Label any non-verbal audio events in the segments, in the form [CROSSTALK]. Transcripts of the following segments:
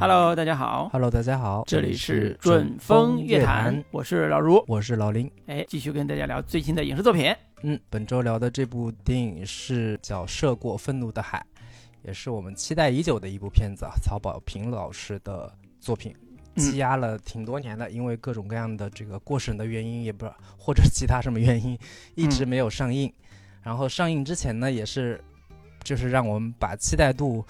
Hello，大家好。Hello，大家好，这里是准风乐坛，我是老卢，我是老林。哎，继续跟大家聊最新的影视作品。嗯，本周聊的这部电影是叫《涉过愤怒的海》，也是我们期待已久的一部片子啊，曹保平老师的作品，积压了挺多年的，因为各种各样的这个过审的原因，也不知道或者其他什么原因，一直没有上映。然后上映之前呢，也是就是让我们把期待度。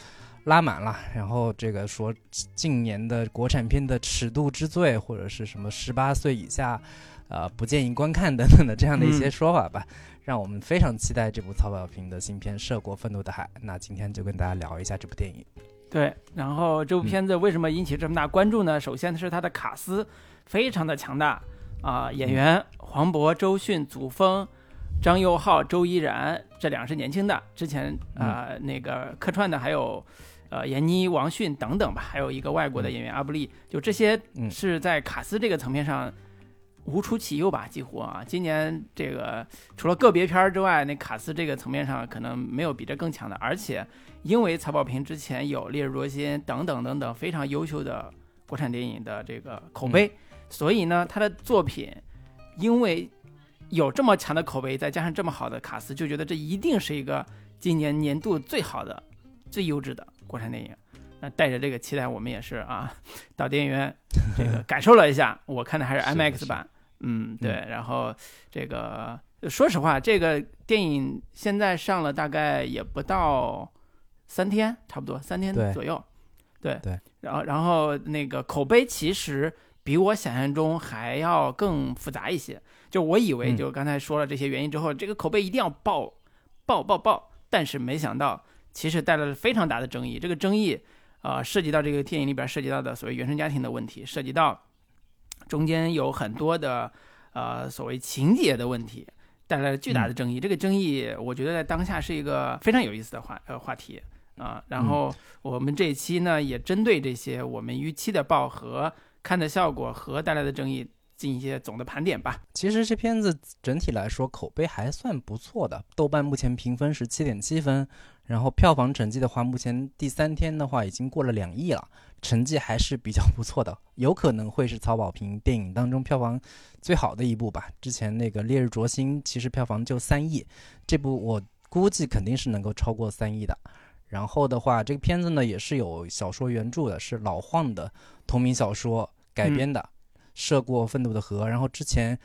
拉满了，然后这个说近年的国产片的尺度之最，或者是什么十八岁以下，呃不建议观看等等的这样的一些说法吧，嗯、让我们非常期待这部曹保平的新片《涉过愤怒的海》。那今天就跟大家聊一下这部电影。对，然后这部片子为什么引起这么大关注呢？嗯、首先是它的卡司非常的强大啊、呃，演员黄渤、周迅、祖峰。张佑浩、周依然这两是年轻的，之前啊、呃、那个客串的还有，呃闫妮、王迅等等吧，还有一个外国的演员阿布利，就这些是在卡斯这个层面上无出其右吧，几乎啊，今年这个除了个别片儿之外，那卡斯这个层面上可能没有比这更强的，而且因为曹保平之前有《烈日灼心》等等等等非常优秀的国产电影的这个口碑，嗯、所以呢，他的作品因为。有这么强的口碑，再加上这么好的卡斯，就觉得这一定是一个今年年度最好的、最优质的国产电影。那带着这个期待，我们也是啊，[LAUGHS] 到电影院这个感受了一下。我看的还是 IMAX 版，嗯，对。然后这个说实话，这个电影现在上了大概也不到三天，差不多三天左右。对对。然后然后那个口碑其实比我想象中还要更复杂一些。就我以为，就刚才说了这些原因之后，嗯、这个口碑一定要爆，爆爆爆！但是没想到，其实带来了非常大的争议。这个争议，呃，涉及到这个电影里边涉及到的所谓原生家庭的问题，涉及到中间有很多的呃所谓情节的问题，带来了巨大的争议。嗯、这个争议，我觉得在当下是一个非常有意思的话呃话题啊、呃。然后我们这一期呢，也针对这些我们预期的爆和看的效果和带来的争议。进一些总的盘点吧。其实这片子整体来说口碑还算不错的，豆瓣目前评分是七点七分，然后票房成绩的话，目前第三天的话已经过了两亿了，成绩还是比较不错的，有可能会是曹保平电影当中票房最好的一部吧。之前那个《烈日灼心》其实票房就三亿，这部我估计肯定是能够超过三亿的。然后的话，这个片子呢也是有小说原著的，是老晃的同名小说改编的。嗯涉过愤怒的河，然后之前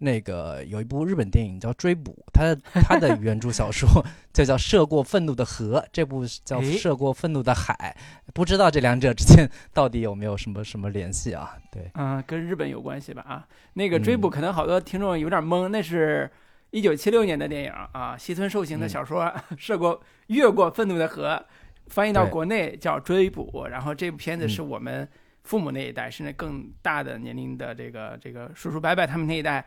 那个有一部日本电影叫《追捕》，它 [LAUGHS] 它的原著小说 [LAUGHS] 就叫《涉过愤怒的河》，这部叫《涉过愤怒的海》，不知道这两者之间到底有没有什么什么联系啊？对，嗯，跟日本有关系吧？啊，那个《追捕》可能好多听众有点懵，嗯、那是一九七六年的电影啊，西村寿行的小说《嗯、[LAUGHS] 涉过越过愤怒的河》，翻译到国内叫《追捕》，然后这部片子是我们。父母那一代，甚至更大的年龄的这个这个叔叔伯伯他们那一代，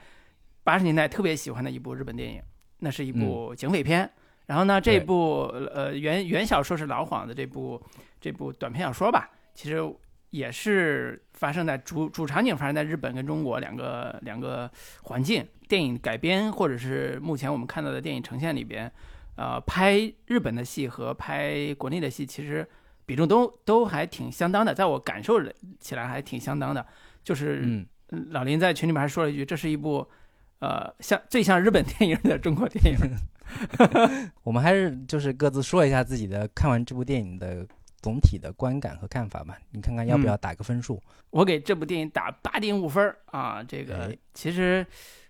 八十年代特别喜欢的一部日本电影，那是一部警匪片。嗯、然后呢，这部呃原原小说是老晃的这部这部短篇小说吧，其实也是发生在主主场景发生在日本跟中国两个两个环境。电影改编或者是目前我们看到的电影呈现里边，呃，拍日本的戏和拍国内的戏其实。比重都都还挺相当的，在我感受起来还挺相当的。就是嗯，老林在群里面还说了一句：“这是一部，呃，像最像日本电影的中国电影。[LAUGHS] ”我们还是就是各自说一下自己的看完这部电影的总体的观感和看法吧。你看看要不要打个分数？嗯、[LAUGHS] 我给这部电影打八点五分啊！这个其实，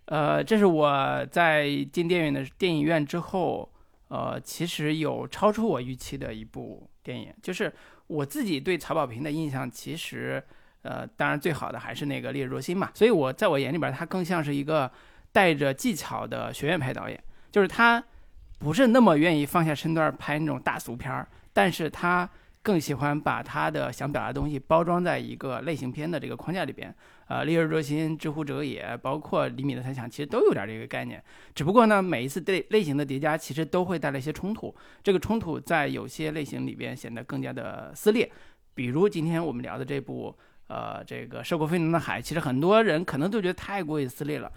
呃，这是我在进电影的电影院之后，呃，其实有超出我预期的一部。电影就是我自己对曹保平的印象，其实，呃，当然最好的还是那个《烈日灼心》嘛。所以我在我眼里边，他更像是一个带着技巧的学院派导演，就是他不是那么愿意放下身段拍那种大俗片儿，但是他更喜欢把他的想表达的东西包装在一个类型片的这个框架里边。呃，《烈日灼心》《知乎者也》，包括《厘米的猜想》，其实都有点这个概念。只不过呢，每一次类类型的叠加，其实都会带来一些冲突。这个冲突在有些类型里边显得更加的撕裂。比如今天我们聊的这部，呃，这个《涉过愤怒的海》，其实很多人可能都觉得太过于撕裂了，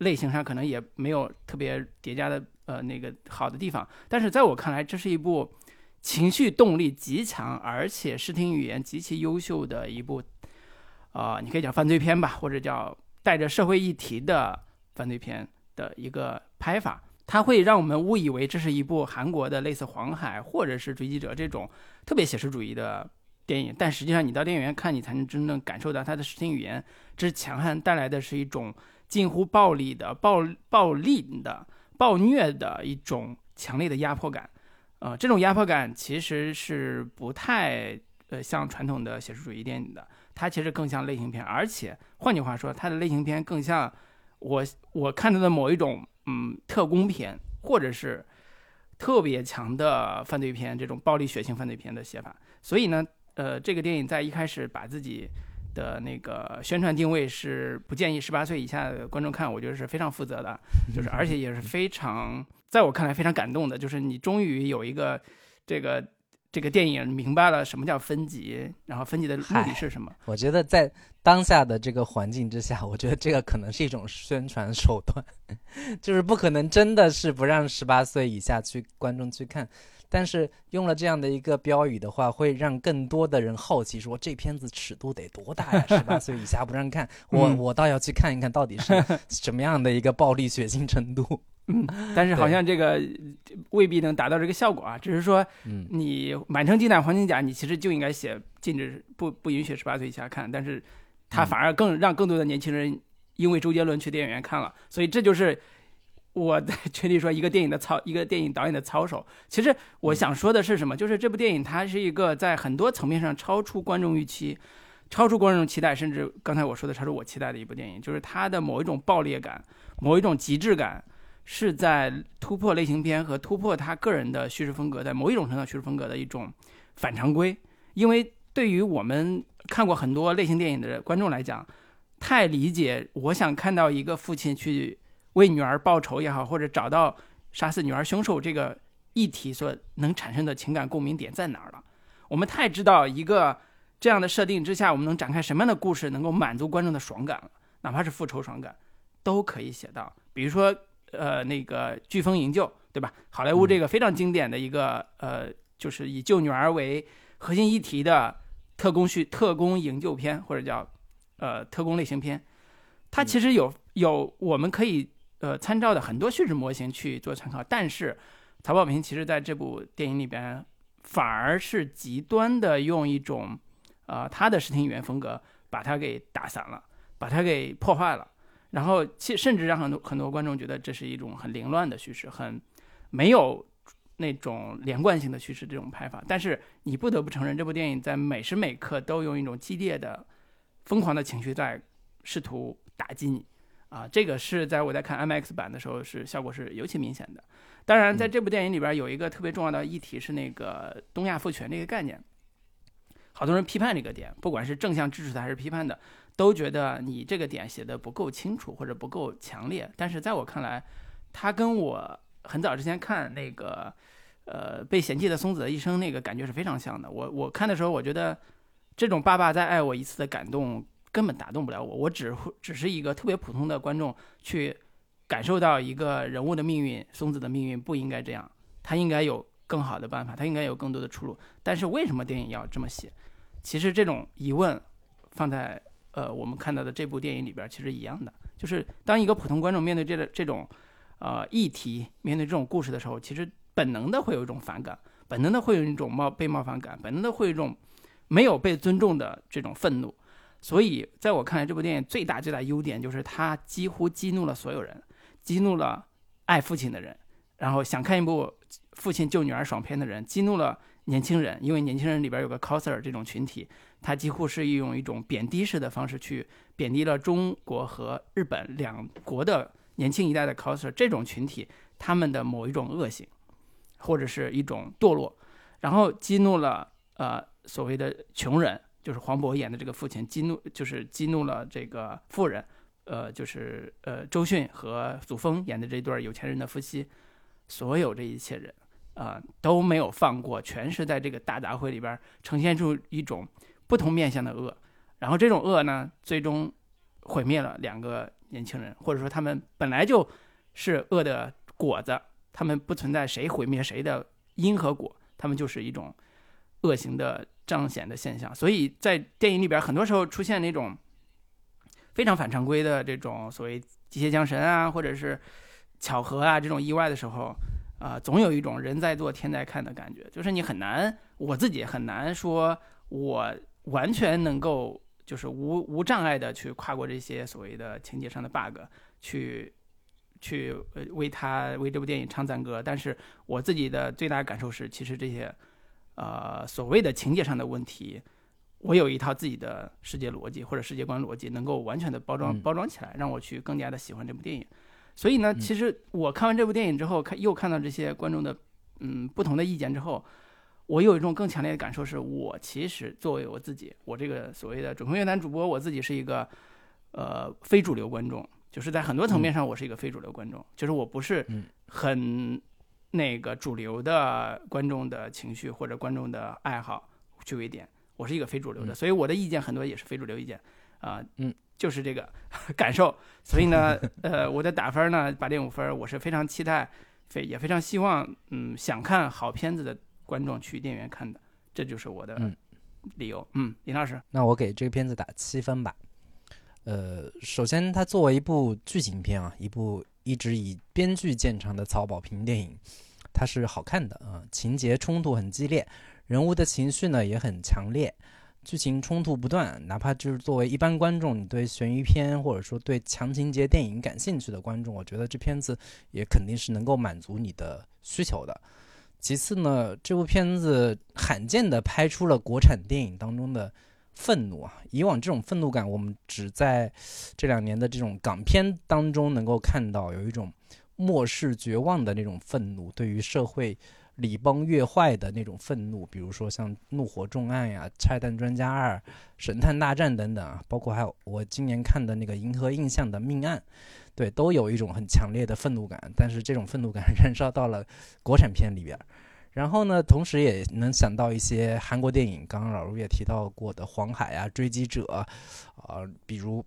类型上可能也没有特别叠加的呃那个好的地方。但是在我看来，这是一部情绪动力极强，而且视听语言极其优秀的一部，呃，你可以叫犯罪片吧，或者叫带着社会议题的犯罪片的一个拍法。它会让我们误以为这是一部韩国的类似《黄海》或者是《追击者》这种特别写实主义的电影，但实际上你到电影院看，你才能真正感受到它的视听语言之强悍带来的是一种近乎暴力的、暴暴力的、暴虐的一种强烈的压迫感。呃，这种压迫感其实是不太呃像传统的写实主义电影的，它其实更像类型片，而且换句话说，它的类型片更像我我看到的某一种。嗯，特工片或者是特别强的犯罪片，这种暴力血腥犯罪片的写法。所以呢，呃，这个电影在一开始把自己的那个宣传定位是不建议十八岁以下的观众看，我觉得是非常负责的，[LAUGHS] 就是而且也是非常，在我看来非常感动的，就是你终于有一个这个。这个电影明白了什么叫分级，然后分级的目的是什么？我觉得在当下的这个环境之下，[LAUGHS] 我觉得这个可能是一种宣传手段，[LAUGHS] 就是不可能真的是不让十八岁以下去观众去看，但是用了这样的一个标语的话，会让更多的人好奇，说这片子尺度得多大呀？十八岁以下不让看，我我倒要去看一看到底是什么样的一个暴力血腥程度。嗯，[LAUGHS] 但是好像这个未必能达到这个效果啊。只是说，你满城尽带黄金甲，你其实就应该写禁止不不允许十八岁以下看。但是，他反而更让更多的年轻人因为周杰伦去电影院看了。所以这就是我在 [LAUGHS] 群里说一个电影的操，一个电影导演的操守。其实我想说的是什么？就是这部电影它是一个在很多层面上超出观众预期、超出观众期待，甚至刚才我说的超出我期待的一部电影。就是它的某一种爆裂感，某一种极致感。是在突破类型片和突破他个人的叙事风格，在某一种程度上叙事风格的一种反常规。因为对于我们看过很多类型电影的观众来讲，太理解我想看到一个父亲去为女儿报仇也好，或者找到杀死女儿凶手这个议题所能产生的情感共鸣点在哪儿了。我们太知道一个这样的设定之下，我们能展开什么样的故事能够满足观众的爽感了，哪怕是复仇爽感都可以写到。比如说。呃，那个飓风营救，对吧？好莱坞这个非常经典的一个呃，就是以救女儿为核心议题的特工剧、特工营救片，或者叫呃特工类型片，它其实有有我们可以呃参照的很多叙事模型去做参考。但是曹保平其实在这部电影里边，反而是极端的用一种呃他的视听语言风格把它给打散了，把它给破坏了。然后，其甚至让很多很多观众觉得这是一种很凌乱的叙事，很没有那种连贯性的叙事这种拍法。但是你不得不承认，这部电影在每时每刻都用一种激烈的、疯狂的情绪在试图打击你。啊，这个是在我在看 IMAX 版的时候是效果是尤其明显的。当然，在这部电影里边有一个特别重要的议题是那个东亚父权这个概念，好多人批判这个点，不管是正向支持的还是批判的。都觉得你这个点写的不够清楚或者不够强烈，但是在我看来，它跟我很早之前看那个，呃，被嫌弃的松子的一生那个感觉是非常像的。我我看的时候，我觉得这种爸爸再爱我一次的感动根本打动不了我，我只只是一个特别普通的观众去感受到一个人物的命运，松子的命运不应该这样，他应该有更好的办法，他应该有更多的出路。但是为什么电影要这么写？其实这种疑问放在。呃，我们看到的这部电影里边其实一样的，就是当一个普通观众面对这个这种，呃，议题，面对这种故事的时候，其实本能的会有一种反感，本能的会有一种冒被冒犯感，本能的会有一种没有被尊重的这种愤怒。所以，在我看来，这部电影最大最大优点就是它几乎激怒了所有人，激怒了爱父亲的人，然后想看一部父亲救女儿爽片的人，激怒了年轻人，因为年轻人里边有个 coser 这种群体。他几乎是用一种贬低式的方式去贬低了中国和日本两国的年轻一代的 coser 这种群体，他们的某一种恶性，或者是一种堕落，然后激怒了呃所谓的穷人，就是黄渤演的这个父亲，激怒就是激怒了这个富人，呃就是呃周迅和祖峰演的这对有钱人的夫妻，所有这一切人啊都没有放过，全是在这个大杂烩里边呈现出一种。不同面向的恶，然后这种恶呢，最终毁灭了两个年轻人，或者说他们本来就是恶的果子，他们不存在谁毁灭谁的因和果，他们就是一种恶行的彰显的现象。所以在电影里边，很多时候出现那种非常反常规的这种所谓机械降神啊，或者是巧合啊这种意外的时候，啊，总有一种人在做天在看的感觉，就是你很难，我自己很难说，我完全能够就是无无障碍的去跨过这些所谓的情节上的 bug，去去呃为他为这部电影唱赞歌。但是我自己的最大感受是，其实这些呃所谓的情节上的问题，我有一套自己的世界逻辑或者世界观逻辑，能够完全的包装嗯。包装起来，让我去更加的喜欢这部电影。所以呢，嗯。其实我看完这部电影之后，看又看到这些观众的嗯不同的意见之后，我有一种更强烈的感受，是我其实作为我自己，我这个所谓的主控乐坛主播，我自己是一个呃非主流观众，就是在很多层面上我是一个非主流观众，就是我不是嗯。很那个主流的观众的情绪或者观众的爱好去为点，我是一个非主流的，嗯所以我的意见很多也是非主流意见啊，嗯，就是这个 [LAUGHS] 感受。所以呢，呃，我的打分呢八点五分，我是非常期待，非也非常希望，嗯，想看好片子的观众去电影院看的，这就是我的嗯理由。嗯，林老师，那我给这个片子打七分吧。呃，首先它作为一部剧情片啊，一部一直以编剧见长的曹保平电影，它是好看的啊、情节冲突很激烈，人物的情绪呢也很强烈，剧情冲突不断。哪怕就是作为一般观众，你对悬疑片或者说对强情节电影感兴趣的观众，我觉得这片子也肯定是能够满足你的需求的。其次呢，这部片子罕见的拍出了国产电影当中的愤怒啊！以往这种愤怒感，我们只在这两年的这种港片当中能够看到，有一种漠视绝望的那种愤怒，对于社会礼崩乐坏的那种愤怒，比如说像《怒火重案》呀、《拆弹专家二》《神探大战》等等啊，包括还有我今年看的那个《银河映像》的《命案》，对，都有一种很强烈的愤怒感，但是这种愤怒感燃烧到了国产片里边儿。然后呢，同时也能想到一些韩国电影，刚刚老卢也提到过的《黄海》啊，《追击者》啊、比如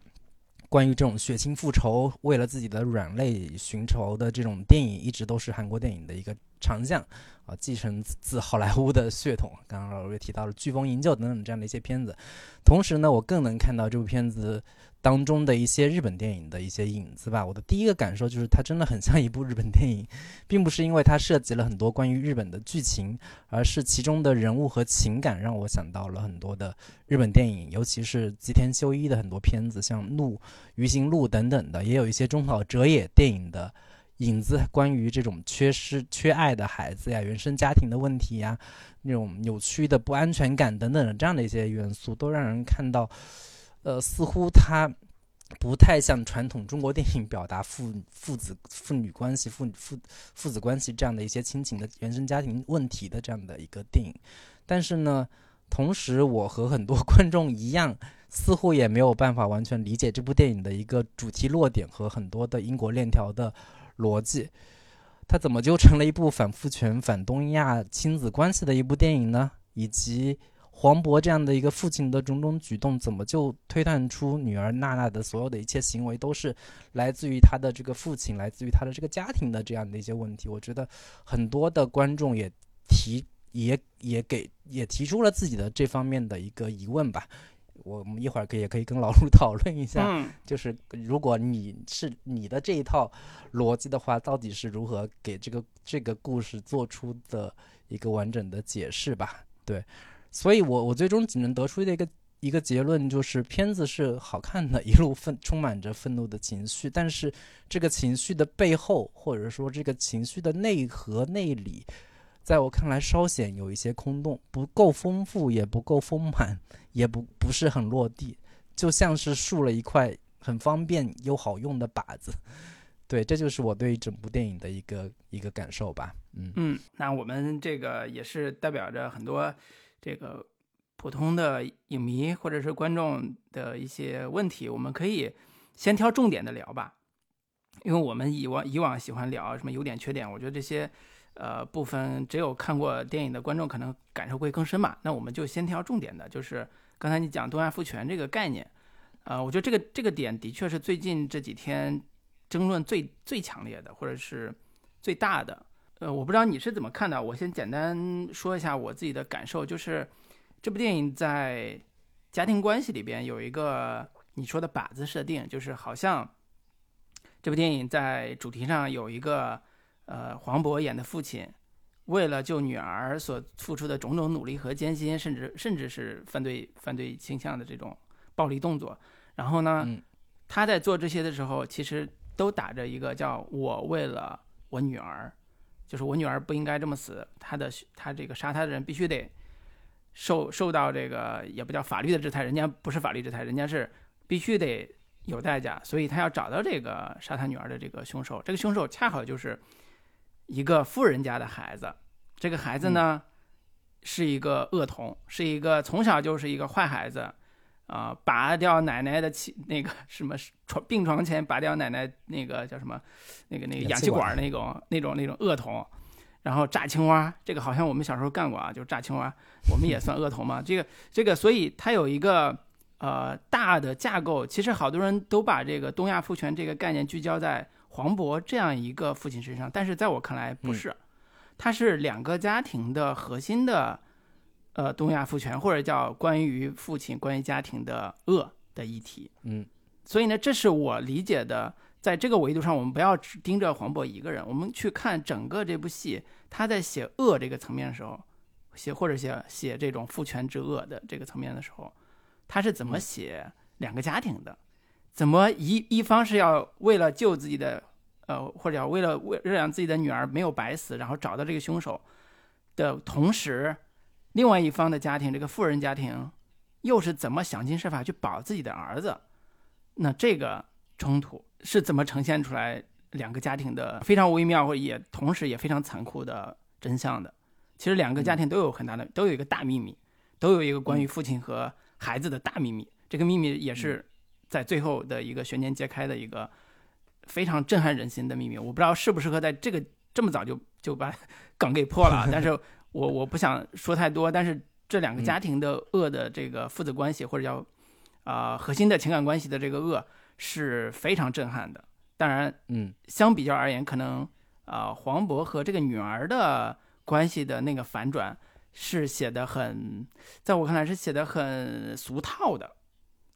关于这种血腥复仇，为了自己的软肋寻仇的这种电影，一直都是韩国电影的一个长项啊，继承自自好莱坞的血统。刚刚老卢也提到了《飓风营救》等等这样的一些片子。同时呢，我更能看到这部片子当中的一些日本电影的一些影子吧。我的第一个感受就是，它真的很像一部日本电影，并不是因为它涉及了很多关于日本的剧情，而是其中的人物和情感让我想到了很多的日本电影，尤其是吉田修一的很多片子，像《怒》《鱼行路》等等的，也有一些中岛哲也电影的影子，关于这种缺失、缺爱的孩子呀、原生家庭的问题呀、那种扭曲的不安全感等等的这样的一些元素，都让人看到，呃，似乎它不太像传统中国电影表达父父子父女关系、父父父子关系这样的一些亲情的原生家庭问题的这样的一个电影。但是呢，同时我和很多 [LAUGHS] 观众一样，似乎也没有办法完全理解这部电影的一个主题落点和很多的因果链条的逻辑。它怎么就成了一部反父权、反东亚亲子关系的一部电影呢？以及黄渤这样的一个父亲的种种举动，怎么就推断出女儿娜娜的所有的一切行为都是来自于他的这个父亲，来自于他的这个家庭的这样的一些问题？我觉得很多的观众也提也也给也提出了自己的这方面的一个疑问吧。我们一会儿可以也可以跟老陆 [LAUGHS] 讨论一下，嗯，就是如果你是你的这一套逻辑的话，到底是如何给这个这个故事做出的一个完整的解释吧？对，所以我我最终只能得出的一个一个结论就是，片子是好看的，一路愤充满着愤怒的情绪，但是这个情绪的背后，或者说这个情绪的内核内里，在我看来稍显有一些空洞，不够丰富，也不够丰满，也不不是很落地。就像是竖了一块很方便又好用的靶子。对，这就是我对整部电影的一个一个感受吧。嗯嗯，那我们这个也是代表着很多这个普通的影迷或者是观众的一些问题，我们可以先挑重点的聊吧，因为我们以往以往喜欢聊什么优点缺点，我觉得这些呃部分只有看过电影的观众可能感受会更深嘛。那我们就先挑重点的，就是刚才你讲东亚父权这个概念，呃，我觉得这个这个点的确是最近这几天争论最最强烈的，或者是最大的。呃，我不知道你是怎么看的，我先简单说一下我自己的感受，就是这部电影在家庭关系里边有一个你说的靶子设定，就是好像这部电影在主题上有一个呃黄渤演的父亲。为了救女儿所付出的种种努力和艰辛，甚至甚至是犯罪犯罪倾向的这种暴力动作，然后呢，他在做这些的时候，其实都打着一个叫“我为了我女儿”，就是我女儿不应该这么死，她的她这个杀她的人必须得受受到这个也不叫法律的制裁，人家不是法律制裁，人家是必须得有代价，所以他要找到这个杀他女儿的这个凶手，这个凶手恰好就是。一个富人家的孩子，这个孩子呢，是一个恶童，是一个从小就是一个坏孩子，啊，拔掉奶奶的气，那个什么床病床前拔掉奶奶那个叫什么，那个那个氧气管那种那种那种恶童，然后炸青蛙，这个好像我们小时候干过啊，就是炸青蛙，我们也算恶童嘛。这个这个，所以它有一个呃大的架构，其实好多人都把这个东亚父权这个概念聚焦在。黄渤这样一个父亲身上，但是在我看来不是，他是两个家庭的核心的，呃，东亚父权或者叫关于父亲、关于家庭的恶的议题。嗯，所以呢，这是我理解的，在这个维度上，我们不要只盯着黄渤一个人，我们去看整个这部戏，他在写恶这个层面的时候，写或者写写这种父权之恶的这个层面的时候，他是怎么写两个家庭的？怎么一一方是要为了救自己的，呃，或者要为了为让自己的女儿没有白死，然后找到这个凶手的同时，另外一方的家庭，这个富人家庭，又是怎么想尽设法去保自己的儿子？那这个冲突是怎么呈现出来两个家庭的非常微妙，或也同时也非常残酷的真相的？其实两个家庭都有很大的，都有一个大秘密，都有一个关于父亲和孩子的大秘密。这个秘密也是。在最后的一个悬念揭开的一个非常震撼人心的秘密，我不知道适不适合在这个这么早就就把 [LAUGHS] 梗给破了。但是我我不想说太多。但是这两个家庭的恶的这个父子关系，或者叫啊核心的情感关系的这个恶是非常震撼的。当然，嗯，相比较而言，可能啊黄渤和这个女儿的关系的那个反转是写的很，在我看来是写的很俗套的。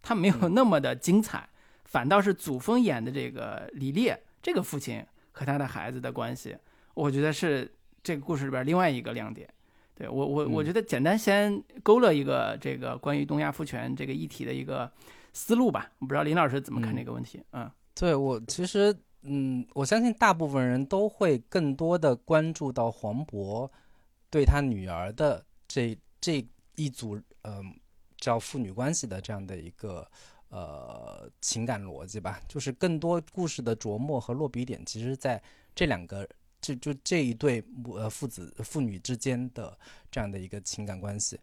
他没有那么的精彩，反倒是祖峰演的这个李烈这个父亲和他的孩子的关系，我觉得是这个故事里边另外一个亮点。对我我我觉得简单先勾勒一个这个关于东亚父权这个议题的一个思路吧。我不知道林老师怎么看这个问题？嗯，对我其实嗯，我相信大部分人都会更多的关注到黄渤对他女儿的这这一组嗯。叫父女关系的这样的一个呃情感逻辑吧，就是更多故事的琢磨和落笔点，其实在这两个就就这一对母呃父子父女之间的这样的一个情感关系。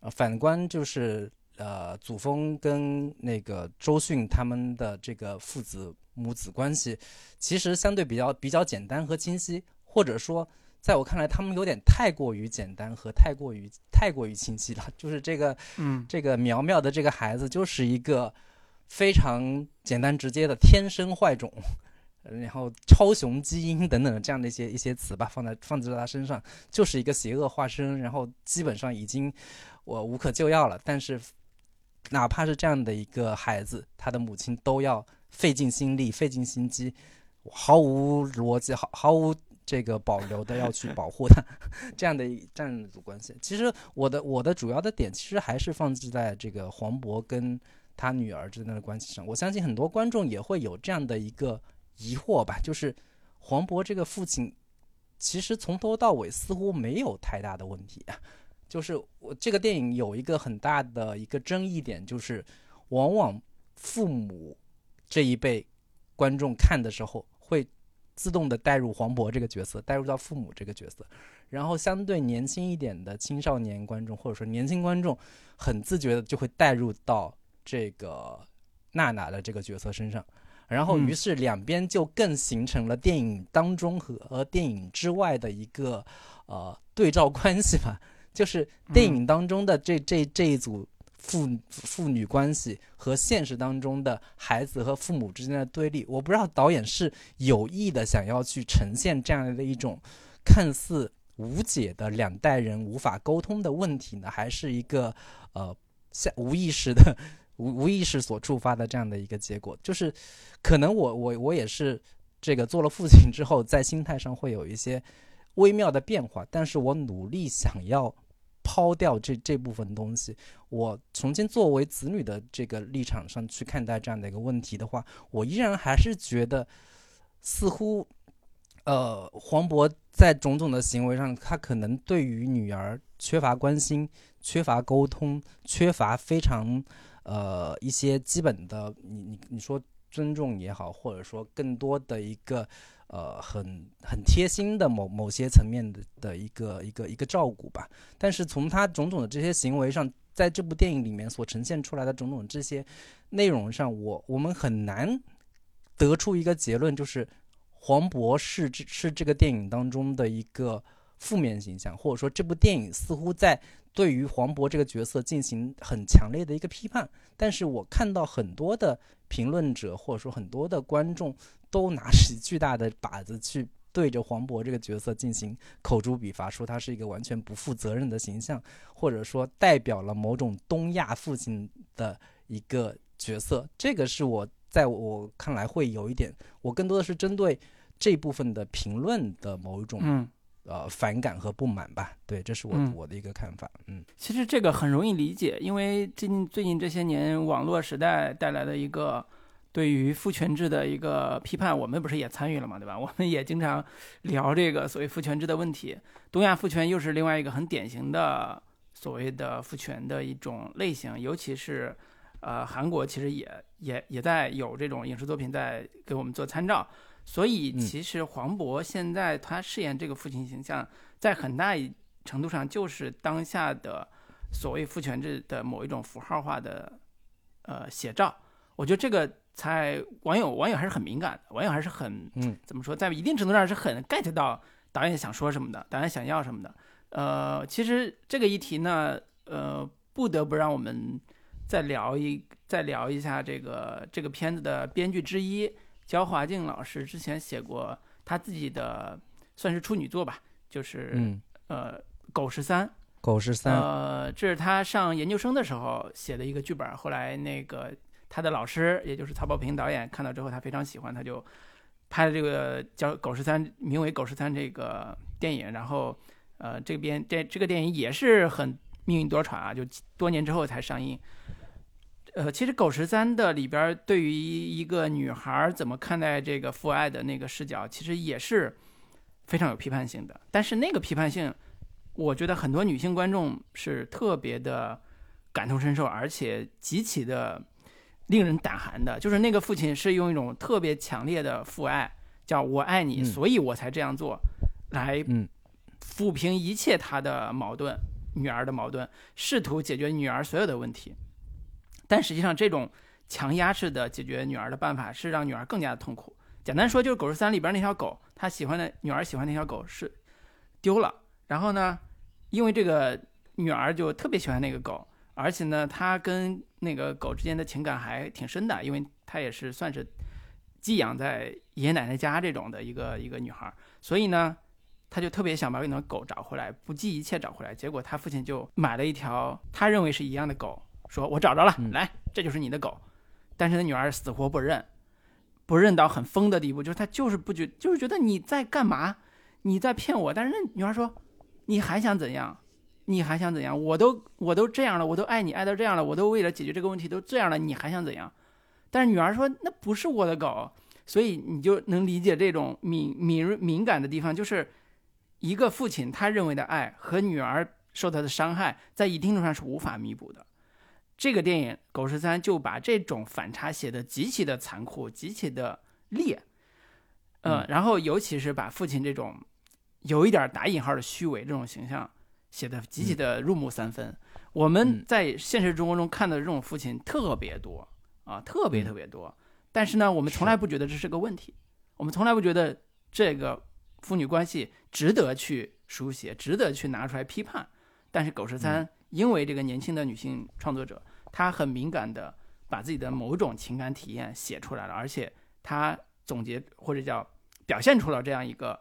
呃，反观就是呃祖峰跟那个周迅他们的这个父子母子关系，其实相对比较比较简单和清晰，或者说。在我看来，他们有点太过于简单和太过于太过于清晰了。[LAUGHS] 就是这个，嗯，这个苗苗的这个孩子，就是一个非常简单直接的天生坏种，然后超雄基因等等的这样的一些一些词吧，放在放置在他身上，就是一个邪恶化身。然后基本上已经我无可救药了。但是，哪怕是这样的一个孩子，他的母亲都要费尽心力、费尽心机，毫无逻辑，毫毫无。这个保留的要去保护他，[LAUGHS] 这样的这样一组关系。其实我的我的主要的点，其实还是放置在这个黄渤跟他女儿之间的关系上。我相信很多观众也会有这样的一个疑惑吧，就是黄渤这个父亲，其实从头到尾似乎没有太大的问题啊。就是我这个电影有一个很大的一个争议点，就是往往父母这一辈观众看的时候会。自动的带入黄渤这个角色，带入到父母这个角色，然后相对年轻一点的青少年观众或者说年轻观众，很自觉的就会带入到这个娜娜的这个角色身上，然后于是两边就更形成了电影当中和电影之外的一个呃对照关系吧，就是电影当中的这这这一组。父父女关系和现实当中的孩子和父母之间的对立，我不知道导演是有意的想要去呈现这样的一种看似无解的两代人无法沟通的问题呢，还是一个呃下无意识的无无意识所触发的这样的一个结果？就是可能我我我也是这个做了父亲之后，在心态上会有一些微妙的变化，但是我努力想要抛掉这这部分东西。我重新作为子女的这个立场上去看待这样的一个问题的话，我依然还是觉得似乎。呃，黄渤在种种的行为上，他可能对于女儿缺乏关心、缺乏沟通、缺乏非常呃一些基本的，你你你说尊重也好，或者说更多的一个呃很很贴心的某某些层面的的一个一个一个照顾吧。但是从他种种的这些行为上，在这部电影里面所呈现出来的种种这些内容上，我我们很难得出一个结论，就是。黄渤是这是这个电影当中的一个负面形象，或者说这部电影似乎在对于黄渤这个角色进行很强烈的一个批判。但是我看到很多的评论者或者说很多的观众都拿起巨大的靶子去对着黄渤这个角色进行口诛笔伐，说他是一个完全不负责任的形象，或者说代表了某种东亚父亲的一个角色。这个是我在我看来会有一点，我更多的是针对。这部分的评论的某一种呃反感和不满吧，对，这是我我的一个看法。嗯，其实这个很容易理解，因为最近最近这些年网络时代带来的一个对于父权制的一个批判，我们不是也参与了嘛，对吧？我们也经常聊这个所谓父权制的问题。东亚父权又是另外一个很典型的所谓的父权的一种类型，尤其是呃韩国其实也也也在有这种影视作品在给我们做参照。所以，其实黄渤现在他饰演这个父亲形象，在很大程度上就是当下的所谓父权制的某一种符号化的呃写照。我觉得这个才网友网友还是很敏感的，网友还是很嗯怎么说，在一定程度上是很 get 到导演想说什么的，导演想要什么的。呃，其实这个议题呢，呃，不得不让我们再聊一再聊一下这个这个片子的编剧之一。焦华静老师之前写过他自己的算是处女作吧，就是嗯呃狗十三，狗十三，呃这是他上研究生的时候写的一个剧本，后来那个他的老师也就是曹保平导演看到之后他非常喜欢，他就拍了这个叫狗十三，名为狗十三这个电影，然后呃这边这这个电影也是很命运多舛啊，就多年之后才上映。呃，其实《狗十三》的里边对于一个女孩怎么看待这个父爱的那个视角，其实也是非常有批判性的。但是那个批判性，我觉得很多女性观众是特别的感同身受，而且极其的令人胆寒的。就是那个父亲是用一种特别强烈的父爱，叫我爱你，所以我才这样做，来抚平一切他的矛盾，女儿的矛盾，试图解决女儿所有的问题。但实际上，这种强压式的解决女儿的办法是让女儿更加的痛苦。简单说，就是《狗十三》里边那条狗，他喜欢的女儿喜欢那条狗是丢了。然后呢，因为这个女儿就特别喜欢那个狗，而且呢，她跟那个狗之间的情感还挺深的，因为她也是算是寄养在爷爷奶奶家这种的一个一个女孩。所以呢，他就特别想把那条狗找回来，不计一切找回来。结果他父亲就买了一条他认为是一样的狗。说我找着了，来，这就是你的狗。但是那女儿死活不认，不认到很疯的地步，就是她就是不觉，就是觉得你在干嘛？你在骗我。但是那女孩说，你还想怎样？你还想怎样？我都我都这样了，我都爱你爱到这样了，我都为了解决这个问题都这样了，你还想怎样？但是女儿说，那不是我的狗。所以你就能理解这种敏敏敏感的地方，就是一个父亲他认为的爱和女儿受到的伤害，在一定程度上是无法弥补的。这个电影《狗十三》就把这种反差写的极其的残酷，极其的烈，嗯，然后尤其是把父亲这种有一点打引号的虚伪这种形象写的极其的入木三分。我们在现实生活中看到这种父亲特别多啊，特别特别多，但是呢，我们从来不觉得这是个问题，我们从来不觉得这个父女关系值得去书写，值得去拿出来批判。但是《狗十三》。因为这个年轻的女性创作者，她很敏感的把自己的某种情感体验写出来了，而且他总结或者叫表现出了这样一个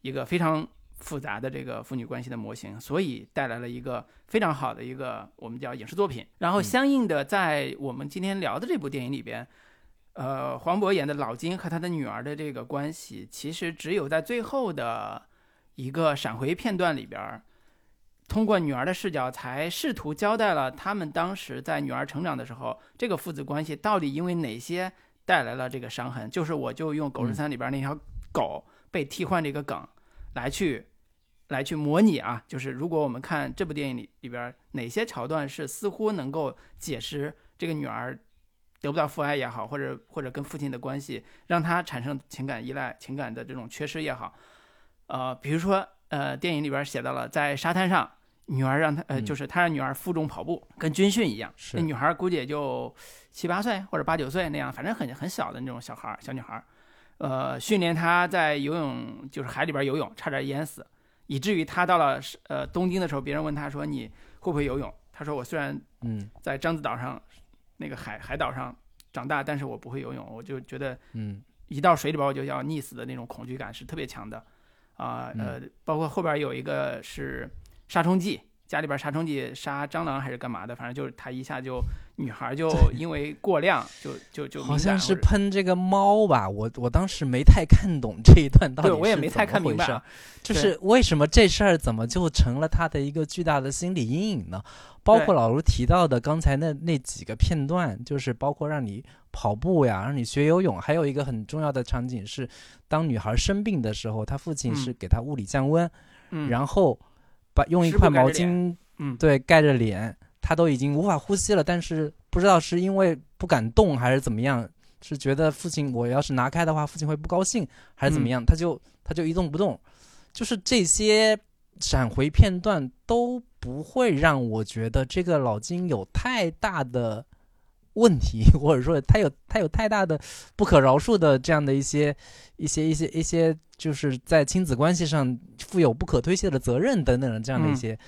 一个非常复杂的这个父女关系的模型，所以带来了一个非常好的一个我们叫影视作品。然后相应的，在我们今天聊的这部电影里边，呃，黄渤演的老金和他的女儿的这个关系，其实只有在最后的一个闪回片段里边，通过女儿的视角，才试图交代了他们当时在女儿成长的时候，这个父子关系到底因为哪些带来了这个伤痕。就是我就用《狗十三》里边那条狗被替换这个梗来去。来去模拟啊，就是如果我们看这部电影里里边哪些桥段是似乎能够解释这个女儿得不到父爱也好，或者或者跟父亲的关系让她产生情感依赖、情感的这种缺失也好，呃，比如说呃，电影里边写到了在沙滩上，女儿让他呃，就是他让女儿负重跑步，跟军训一样，那女孩估计也就七八岁或者八九岁那样，反正很很小的那种小孩儿小女孩儿，呃，训练她在游泳就是海里边游泳，差点淹死。以至于她到了呃东京的时候，别人问她说：“你会不会游泳？”她说：“我虽然嗯在獐子岛上那个海海岛上长大，但是我不会游泳。我就觉得嗯一到水里边我就要溺死的那种恐惧感是特别强的啊呃，包括后边有一个是杀虫剂。”家里边杀虫剂杀蟑螂还是干嘛的？反正就是他一下就女孩就因为过量就就就好像是喷这个猫吧。我我当时没太看懂这一段到底我也没太看明白，就是为什么这事儿怎么就成了他的一个巨大的心理阴影呢？包括老卢提到的刚才那那几个片段，就是包括让你跑步呀，让你学游泳，还有一个很重要的场景是，当女孩生病的时候，她父亲是给她物理降温，然后。把用一块毛巾，嗯，对，盖着脸，她都已经无法呼吸了，但是不知道是因为不敢动还是怎么样，是觉得父亲我要是拿开的话，父亲会不高兴还是怎么样，她就她就一动不动，就是这些闪回片段都不会让我觉得这个老金有太大的。问题，[LAUGHS] 或者说他有他有太大的不可饶恕的这样的一些一些一些一些，就是在亲子关系上负有不可推卸的责任等等的这样的一些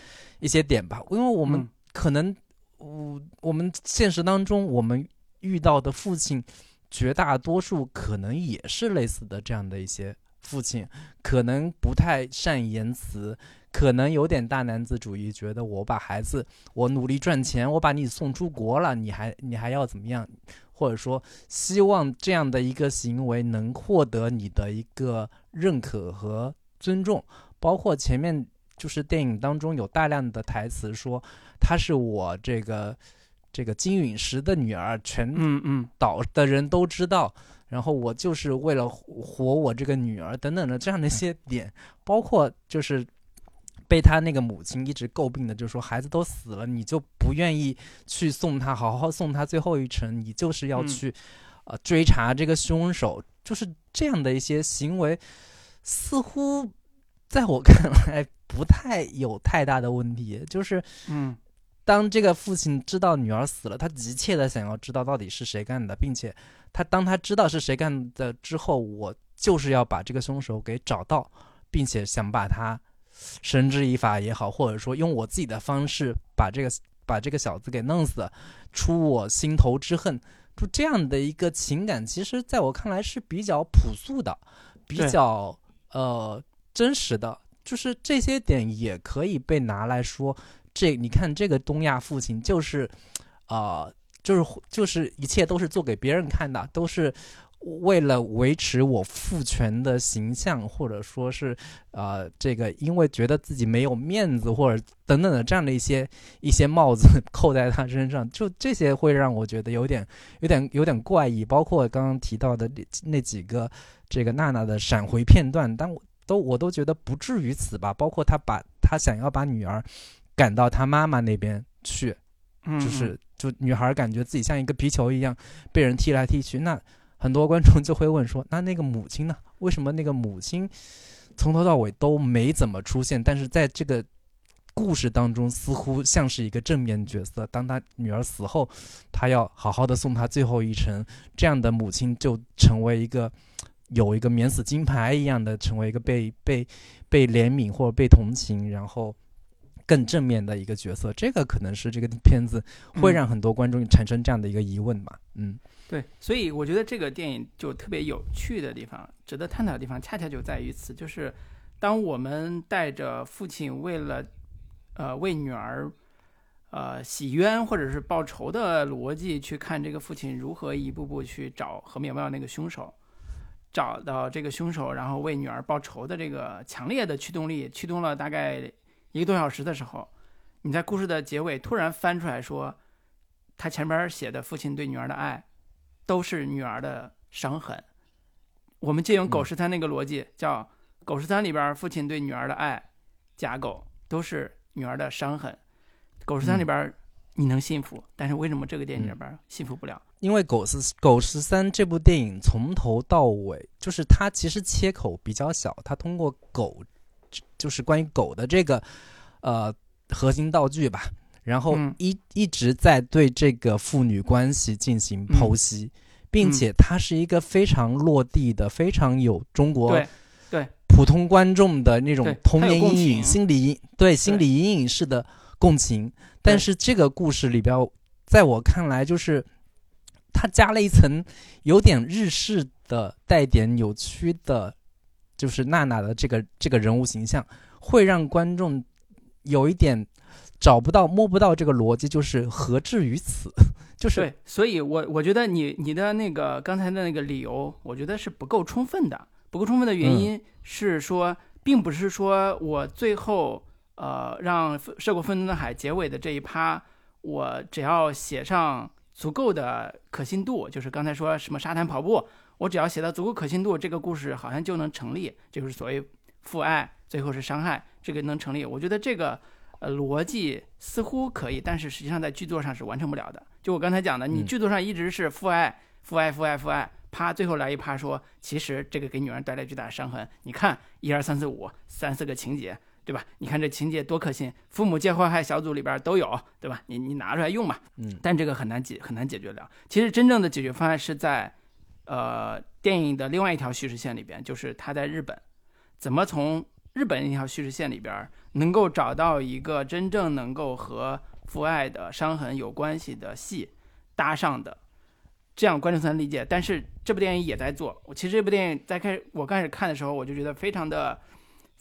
一些点吧。因为我们可能，我我们现实当中我们遇到的父亲，绝大多数可能也是类似的这样的一些父亲，可能不太善言辞。可能有点大男子主义，觉得我把孩子，我努力赚钱，我把你送出国了，你还你还要怎么样？或者说，希望这样的一个行为能获得你的一个认可和尊重。包括前面就是电影当中有大量的台词说，她是我这个这个金陨石的女儿，全嗯嗯岛的人都知道。然后我就是为了活我这个女儿等等的这样的一些点，包括就是。被他那个母亲一直诟病的，就是说孩子都死了，你就不愿意去送他，好好送他最后一程，你就是要去，呃，追查这个凶手，就是这样的一些行为，似乎在我看来不太有太大的问题。就是，嗯，当这个父亲知道女儿死了，他急切的想要知道到底是谁干的，并且他当他知道是谁干的之后，我就是要把这个凶手给找到，并且想把他。绳之以法也好，或者说用我自己的方式把这个把这个小子给弄死，出我心头之恨，就这样的一个情感，其实在我看来是比较朴素的，比较呃真实的，就是这些点也可以被拿来说，这你看这个东亚父亲就是，啊，就是就是一切都是做给别人看的，都是。为了维持我父权的形象，或者说是，呃，这个因为觉得自己没有面子，或者等等的这样的一些一些帽子扣在他身上，就这些会让我觉得有点 [LAUGHS] 有点有点怪异。包括刚刚提到的那那几个这个娜娜的闪回片段，但我都我都觉得不至于此吧。包括他把他想要把女儿赶到他妈妈那边去，就是就女孩感觉自己像一个皮球一样被人踢来踢去，那。很多观众就会问说：“那那个母亲呢？为什么那个母亲从头到尾都没怎么出现？但是在这个故事当中，似乎像是一个正面角色。当他女儿死后，他要好好的送她最后一程，这样的母亲就成为一个有一个免死金牌一样的，成为一个被 [LAUGHS] 被被怜悯或者被同情，然后更正面的一个角色。这个可能是这个片子会让很多观众产生这样的一个疑问吧？嗯。”对，所以我觉得这个电影就特别有趣的地方，值得探讨的地方，恰恰就在于此，就是当我们带着父亲为了呃为女儿呃洗冤或者是报仇的逻辑去看这个父亲如何一步步去找何苗苗那个凶手，找到这个凶手，然后为女儿报仇的这个强烈的驱动力，驱动了大概一个多小时的时候，你在故事的结尾突然翻出来说，他前边写的父亲对女儿的爱，都是女儿的伤痕。我们借用狗十三那个逻辑，叫狗十三里边父亲对女儿的爱，假狗都是女儿的伤痕。狗十三里边你能幸福，但是为什么这个电影里边幸福不了？因为《狗十狗十三》这部电影从头到尾，就是它其实切口比较小，它通过狗，就是关于狗的这个呃核心道具吧，然后嗯。一、一直在对这个父女关系进行剖析，嗯。并且它是一个非常落地的、非常有中国对对。普通观众的那种童年阴影、心理阴对心理阴影式的共情。但是这个故事里边，在我看来，就是它加了一层有点日式的、带点扭曲的，就是娜娜的这个这个人物形象，会让观众有一点找不到、摸不到这个逻辑，就是何至于此？[LAUGHS] 就是对，所以我我觉得你你的那个刚才的那个理由，我觉得是不够充分的。不够充分的原因是说，并不是说我最后呃让《涉过愤怒的海》结尾的这一趴，我只要写上足够的可信度，就是刚才说什么沙滩跑步，我只要写到足够可信度，这个故事好像就能成立，就是所谓父爱最后是伤害，这个能成立。我觉得这个呃逻辑似乎可以，但是实际上在剧作上是完成不了的。就我刚才讲的，你嗯剧作上一直是父爱、父爱、父爱、父爱，啪，最后来一趴说，其实这个给女人带来巨大的伤痕。你看一二三四五三四个情节，对吧？你看这情节多可信，父母皆祸害小组里边都有，对吧？你你拿出来用吧。嗯但这个很难解很难解决了。其实真正的解决方案是在，呃，电影的另外一条叙事线里边，就是他在日本，怎么从日本那条叙事线里边能够找到一个真正能够和父爱的伤痕有关系的戏搭上的，这样观众才能理解。但是这部电影也在做。我其实这部电影在开我开始看的时候，我就觉得非常的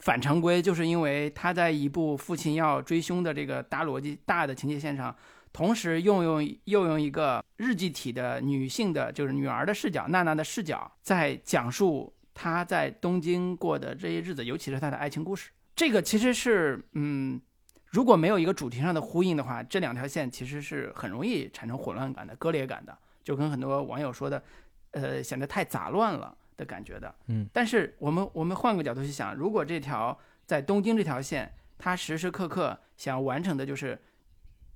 反常规，就是因为他在一部父亲要追凶的这个大逻辑、大的情节线上，同时用用又用一个日记体的女性的，就是女儿的视角，娜娜的视角，在讲述她在东京过的这些日子，尤其是他的爱情故事。这个其实是，嗯，如果没有一个主题上的呼应的话，这两条线其实是很容易产生混乱感的、割裂感的，就跟很多网友说的，呃，显得太杂乱了的感觉的。嗯，但是我们我们换个角度去想，如果这条在东京这条线，他时时刻刻想要完成的就是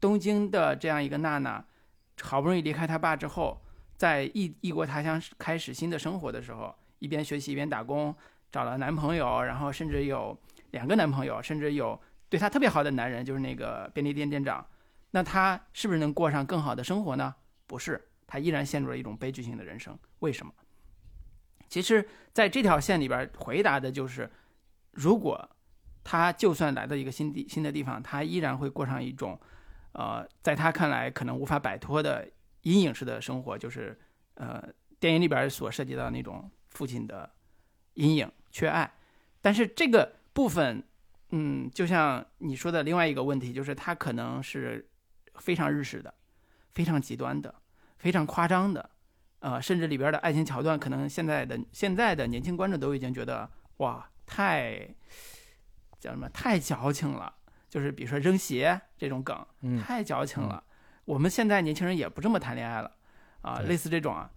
东京的这样一个娜娜，好不容易离开她爸之后，在异异国他乡开始新的生活的时候，一边学习一边打工，找了男朋友，然后甚至有两个男朋友，甚至有对她特别好的男人，就是那个便利店店长。那她是不是能过上更好的生活呢？不是，她依然陷入了一种悲剧性的人生。为什么？其实，在这条线里边，回答的就是，如果他就算来到一个新地新的地方，他依然会过上一种，呃，在他看来可能无法摆脱的阴影式的生活，就是呃，电影里边所涉及到那种父亲的阴影、缺爱。但是这个部分，嗯，就像你说的另外一个问题，就是他可能是非常日式的、非常极端的、非常夸张的。呃，甚至里边的爱情桥段，可能现在的现在的年轻观众都已经觉得哇，太叫什么太矫情了，就是比如说扔鞋这种梗，嗯太矫情了。我们现在年轻人也不这么谈恋爱了啊，类似这种啊，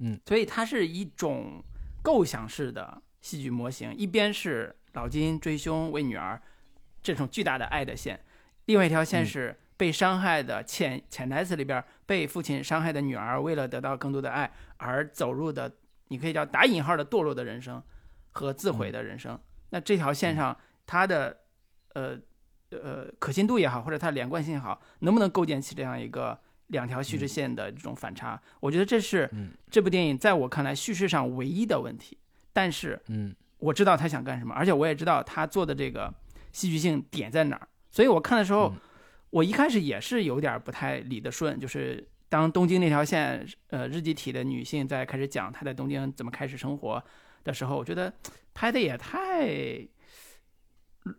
嗯，所以它是一种构想式的戏剧模型，一边是老金追凶为女儿这种巨大的爱的线，另外一条线嗯是被伤害的潜潜台词里边被父亲伤害的女儿，为了得到更多的爱而走入的，你可以叫打引号的堕落的人生和自毁的人生。那这条线上，它的呃呃可信度也好，或者它连贯性也好，能不能构建起这样一个两条叙事线的这种反差？我觉得这是嗯。这部电影在我看来叙事上唯一的问题。但是嗯。我知道他想干什么，而且我也知道他做的这个戏剧性点在哪儿，所以我看的时候，嗯。我一开始也是有点不太理得顺，就是当东京那条线，呃，日记体的女性在开始讲她在东京怎么开始生活的时候，我觉得拍的也太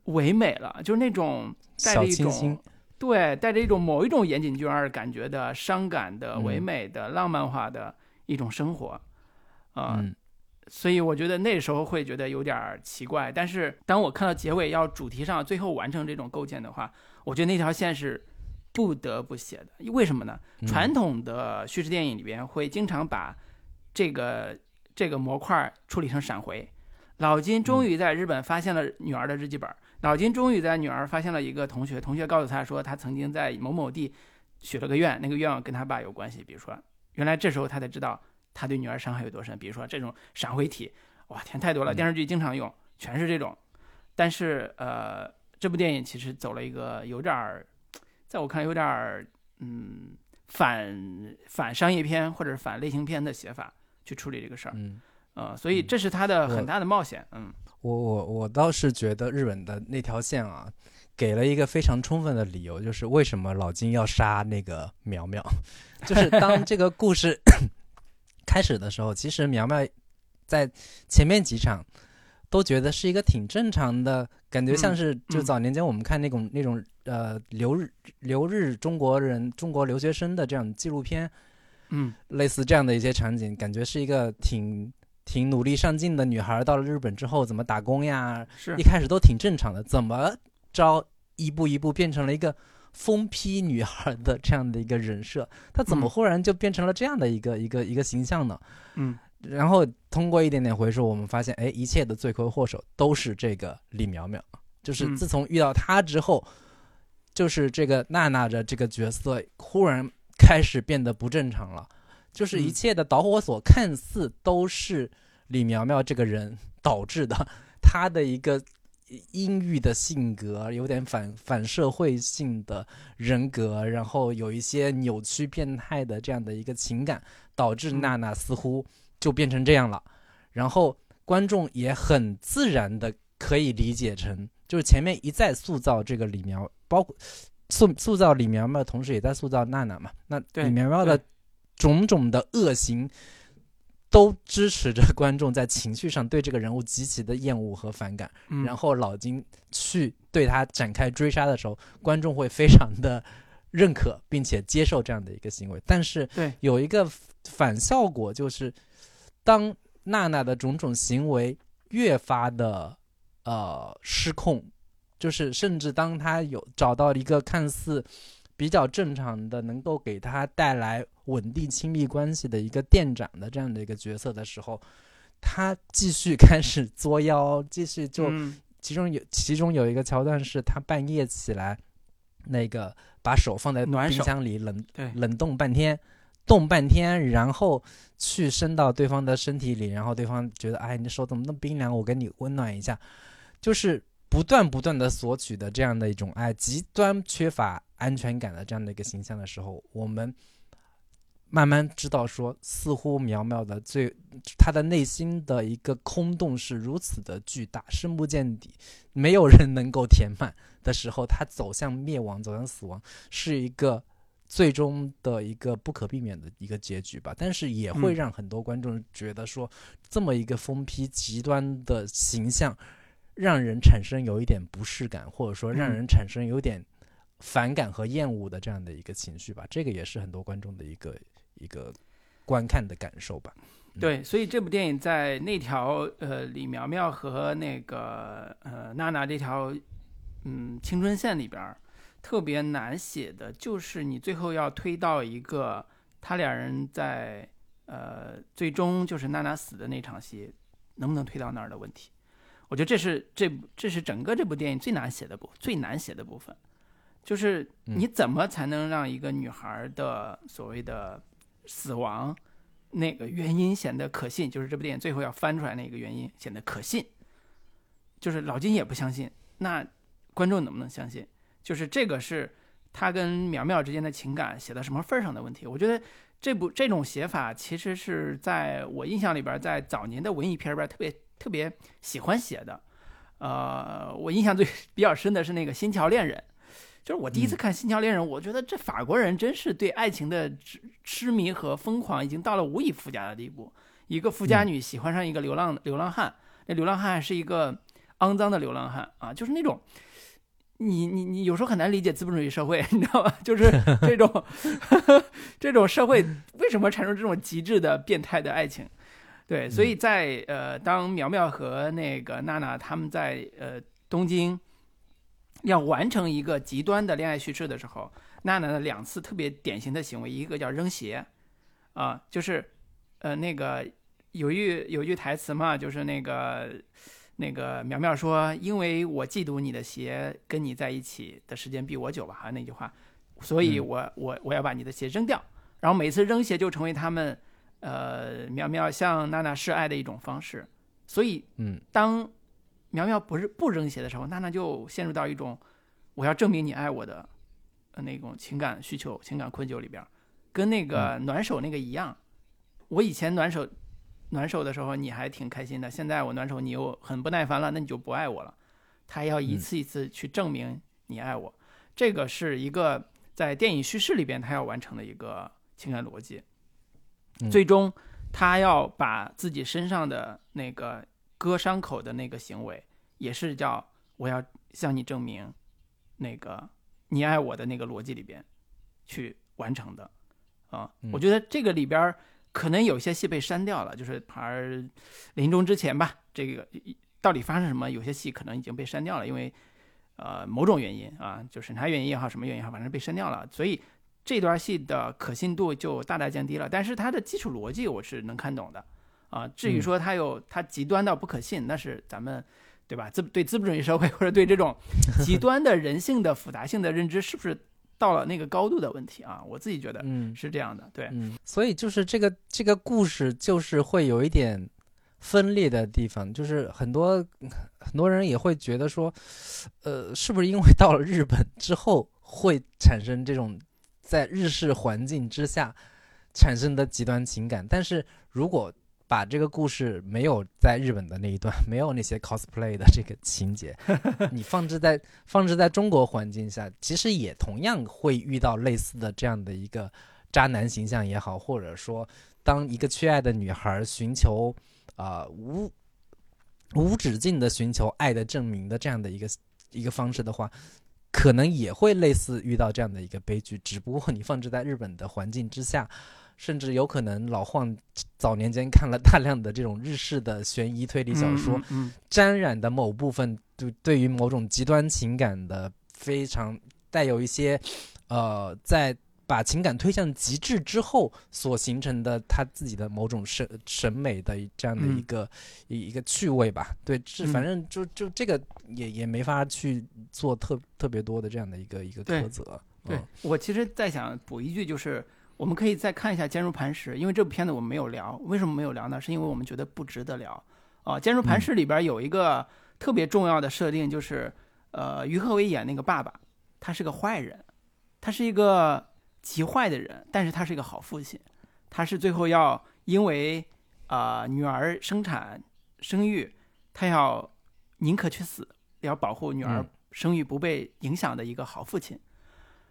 唯美了，就是那种带着一种对，带着一种某一种岩井俊二感觉的伤感的、嗯唯美的、浪漫化的一种生活，啊、嗯所以我觉得那时候会觉得有点儿奇怪。但是当我看到结尾要主题上最后完成这种构建的话，我觉得那条线是不得不写的。为什么呢？嗯传统的叙事电影里边会经常把这个这个模块处理成闪回。老金终于在日本发现了女儿的日记本。老金终于在女儿发现了一个同学，同学告诉他说他曾经在某某地许了个愿，那个愿望跟他爸有关系。比如说，原来这时候他才知道他对女儿伤害有多深。比如说这种闪回体，哇天太多了，嗯电视剧经常用，全是这种。但是呃，这部电影其实走了一个有点儿，在我看来有点儿嗯反反商业片或者是反类型片的写法去处理这个事儿。嗯，呃，所以这是他的很大的冒险。嗯。我我我倒是觉得日本的那条线啊，给了一个非常充分的理由，就是为什么老金要杀那个苗苗，就是当这个故事 [COUGHS] 开始的时候，其实苗苗在前面几场都觉得是一个挺正常的感觉，像是就嗯。早年间我们看那种那种呃留日留日中国人中国留学生的这样纪录片，嗯。类似这样的一些场景，感觉是一个挺挺努力上进的女孩，到了日本之后怎么打工呀？是一开始都挺正常的，怎么着一步一步变成了一个疯批女孩的这样的一个人设？她怎么嗯忽然就变成了这样的一个一个一个形象呢？嗯然后通过一点点回溯，我们发现，哎，一切的罪魁祸首都是这个李苗苗，就是嗯自从遇到她之后，就是这个娜娜的这个角色忽然开始变得不正常了，就是一嗯。切的导火索看似都是李苗苗这个人导致的，她的一个阴郁的性格，有点反反社会性的人格，然后有一些扭曲变态的这样的一个情感，导致嗯娜娜似乎就变成这样了，然后观众也很自然的可以理解成，就是前面一再塑造这个李苗，包括塑塑造李苗苗，同时也在塑造娜娜嘛。那对李苗苗的对种种的恶行，都支持着观众在情绪上对这个人物极其的厌恶和反感。嗯，然后老金去对他展开追杀的时候，观众会非常的认可并且接受这样的一个行为。但是对有一个反效果，就是当娜娜的种种行为越发的呃失控，就是甚至当她有找到一个看似比较正常的，能够给他带来稳定亲密关系的一个店长的这样的一个角色的时候，他继续开始作妖，继续就。嗯其中有其中有一个桥段是他半夜起来，那个把手放在冰箱里冷对冷冻半天，冻半天，然后去伸到对方的身体里，然后对方觉得哎你的手怎么那么冰凉，我给你温暖一下，就是不断不断的索取的这样的一种爱，极端缺乏安全感的这样的一个形象的时候，我们 [LAUGHS] 慢慢知道说，似乎苗苗的最他的内心的一个空洞是如此的巨大，深不见底，没有人能够填满的时候，他走向灭亡，走向死亡，是一个最终的一个不可避免的一个结局吧。但是也会嗯让很多观众觉得说，这么一个疯批极端的形象，让人产生有一点不适感，或者说让嗯人产生有点反感和厌恶的这样的一个情绪吧。这个也是很多观众的一个一个观看的感受吧。对，所以这部电影在那条呃李苗苗和那个呃娜娜这条嗯青春线里边儿，特别难写的就是你最后要推到一个他俩人在呃最终就是娜娜死的那场戏，能不能推到那儿的问题。我觉得这是这这是整个这部电影最难写的部最难写的部分，就是你怎么才能让一个女孩的所谓的死亡那个原因显得可信，就是这部电影最后要翻出来那个原因显得可信，就是老金也不相信，那观众能不能相信？就是这个是他跟苗苗之间的情感写到什么份儿上的问题。我觉得这部这种写法其实是在我印象里边，在早年的文艺片里边特别特别喜欢写的。呃，我印象最 [LAUGHS] 比较深的是那个《新桥恋人》，就是我第一次看《新桥恋人》，我觉得这法国人真是对爱情的痴痴迷和疯狂已经到了无以复加的地步。一个富家女喜欢上一个流浪流浪汉，那流浪汉是一个肮脏的流浪汉啊，就是那种。你你你有时候很难理解资本主义社会，你知道吧？就是 [LAUGHS] 这种 [LAUGHS] 这种社会为什么产生这种极致的变态的爱情？对，所以在呃，当苗苗和那个娜娜他们在呃东京要完成一个极端的恋爱叙事的时候，娜娜的两次特别典型的行为，一个叫扔鞋，啊，就是呃那个有句有句台词嘛，就是那个。那个苗苗说：“因为我嫉妒你的鞋跟你在一起的时间比我久吧，好像那句话，所以我我我要把你的鞋扔掉。然后每次扔鞋就成为他们，呃，苗苗向娜娜示爱的一种方式。所以，嗯，当苗苗不是不扔鞋的时候，娜娜就陷入到一种我要证明你爱我的那种情感需求、情感困窘里边，跟那个暖手那个一样。我以前暖手。”暖手的时候你还挺开心的，现在我暖手你又很不耐烦了，那你就不爱我了。他要一次一次去证明你爱我，这个是一个在电影叙事里边他要完成的一个情感逻辑。最终他要把自己身上的那个割伤口的那个行为，也是叫我要向你证明那个你爱我的那个逻辑里边去完成的。啊，我觉得这个里边。可能有些戏被删掉了，就是而临终之前吧，这个到底发生什么？有些戏可能已经被删掉了，因为呃某种原因啊，就审查原因也好，什么原因也好，反正被删掉了，所以这段戏的可信度就大大降低了。但是它的基础逻辑我是能看懂的啊。至于说它有它极端到不可信，那是咱们对吧？资对资本主义社会或者对这种 [LAUGHS] 极端的人性的复杂性的认知是不是？到了那个高度的问题啊，我自己觉得，嗯，是这样的，对，嗯，所以就是这个这个故事就是会有一点分裂的地方，就是很多很多人也会觉得说，呃，是不是因为到了日本之后会产生这种在日式环境之下产生的极端情感？但是如果把这个故事没有在日本的那一段，[LAUGHS] 没有那些 cosplay 的这个情节，你放置在放置在中国环境下，其实也同样会遇到类似的这样的一个渣男形象也好，或者说当一个缺爱的女孩寻求啊无无止境的寻求爱的证明的这样的一个一个方式的话，可能也会类似遇到这样的一个悲剧，只不过你放置在日本的环境之下。甚至有可能老晃早年间看了大量的这种日式的悬疑推理小说，沾染的某部分对对于某种极端情感的非常带有一些，呃，在把情感推向极致之后所形成的他自己的某种审审美的这样的一个一一个趣味吧。对，这反正就就这个也也没法去做特特别多的这样的一个一个苛责。对我其实在想补一句就是。我们可以再看一下《坚如磐石》，因为这部片子我们没有聊。为什么没有聊呢？是因为我们觉得不值得聊。啊，《坚如磐石》里边有一个特别重要的设定，就是呃，于和伟演那个爸爸，他是个坏人，他是一个极坏的人，但是他是一个好父亲。他是最后要因为啊女儿生产生育，他要宁可去死，要保护女儿生育不被影响的一个好父亲。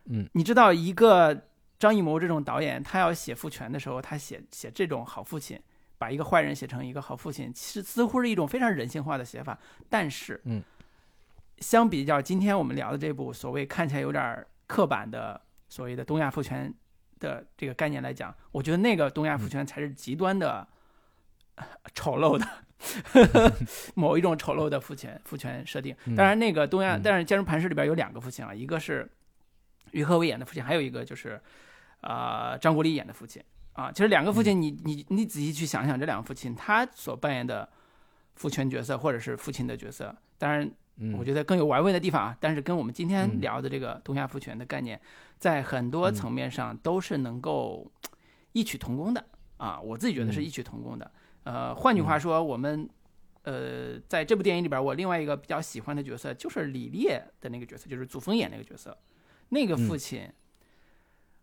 嗯，你知道一个。张艺谋这种导演，他要写父权的时候，他写写这种好父亲，把一个坏人写成一个好父亲，其实似乎是一种非常人性化的写法。但是，嗯，相比较今天我们聊的这部所谓看起来有点刻板的所谓的东亚父权的这个概念来讲，我觉得那个东亚父权才是极端的丑陋的，[LAUGHS] 某一种丑陋的父权父权设定。当然，那个东亚，但是《坚如磐石》里边有两个父亲啊，一个是于和伟演的父亲，还有一个就是。啊，张国立演的父亲啊，其实两个父亲，你你你仔细去想想，这两个父亲他所扮演的父权角色或者是父亲的角色，当然，我觉得更有玩味的地方啊。但是跟我们今天聊的这个东亚父权的概念，在很多层面上都是能够异曲同工的啊。我自己觉得是异曲同工的。呃，换句话说，我们呃在这部电影里边，我另外一个比较喜欢的角色就是李烈的那个角色，就是祖峰演那个角色，那个父亲。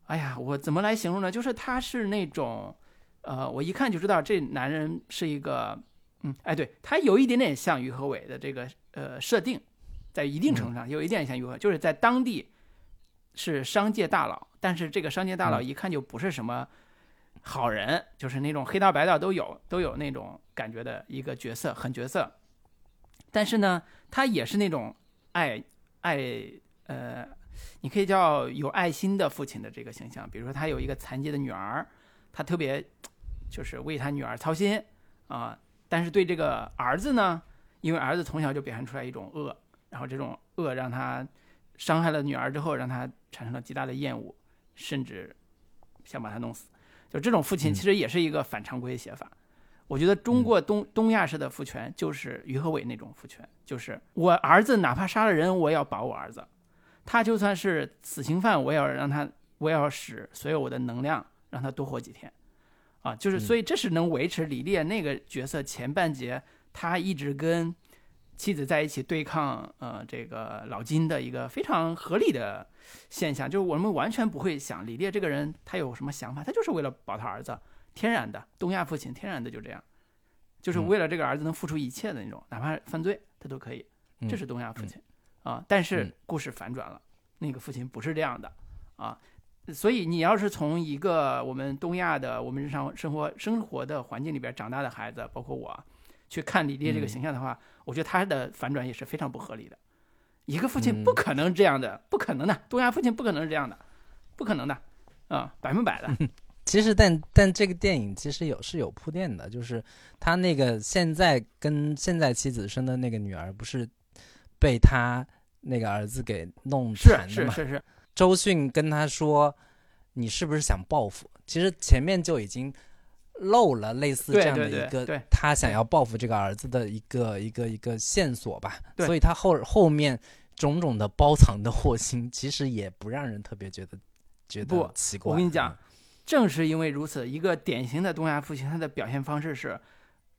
哎呀，我怎么来形容呢？就是他是那种，呃，我一看就知道这男人是一个，嗯，哎，对他有一点点像于和伟的这个呃设定，在一定程度上有一点像于和，就是在当地是商界大佬，但是这个商界大佬一看就不是什么好人，就是那种黑道白道都有都有那种感觉的一个角色，狠角色。但是呢，他也是那种爱爱呃，你可以叫有爱心的父亲的这个形象。比如说，他有一个残疾的女儿，他特别就是为他女儿操心啊。但是对这个儿子呢，因为儿子从小就表现出来一种恶，然后这种恶让他伤害了女儿之后，让他产生了极大的厌恶，甚至想把他弄死。就这种父亲其实也是一个反常规写法。我觉得中国东东亚式的父权就是于和伟那种父权，就是我儿子哪怕杀了人，我也要保我儿子；他就算是死刑犯，我也要让他，我也要使所有我的能量让他多活几天。啊，就是所以这是能维持李烈那个角色前半节他一直跟妻子在一起对抗呃这个老金的一个非常合理的现象，就是我们完全不会想李烈这个人他有什么想法，他就是为了保他儿子。天然的东亚父亲，天然的就这样，就是为了这个儿子能付出一切的那种，哪怕犯罪他都可以。这是东亚父亲啊。但是故事反转了，那个父亲不是这样的啊。所以你要是从一个我们东亚的我们日常生活生活的环境里边长大的孩子，包括我，去看李烈这个形象的话，我觉得他的反转也是非常不合理的。一个父亲不可能这样的，不可能的，东亚父亲不可能是这样的，不可能的啊，百分百的。[LAUGHS] 其实，但但这个电影其实有是有铺垫的，就是他那个现在跟现在妻子生的那个女儿，不是被他那个儿子给弄残的嘛？是是是。[LAUGHS] 周迅跟他说：“你是不是想报复？”其实前面就已经漏了类似这样的一个他想要报复这个儿子的一个一个一个线索吧。所以他后后面种种的包藏的祸心，其实也不让人特别觉得觉得奇怪。我跟你讲。正是因为如此，一个典型的东亚父亲，他的表现方式是，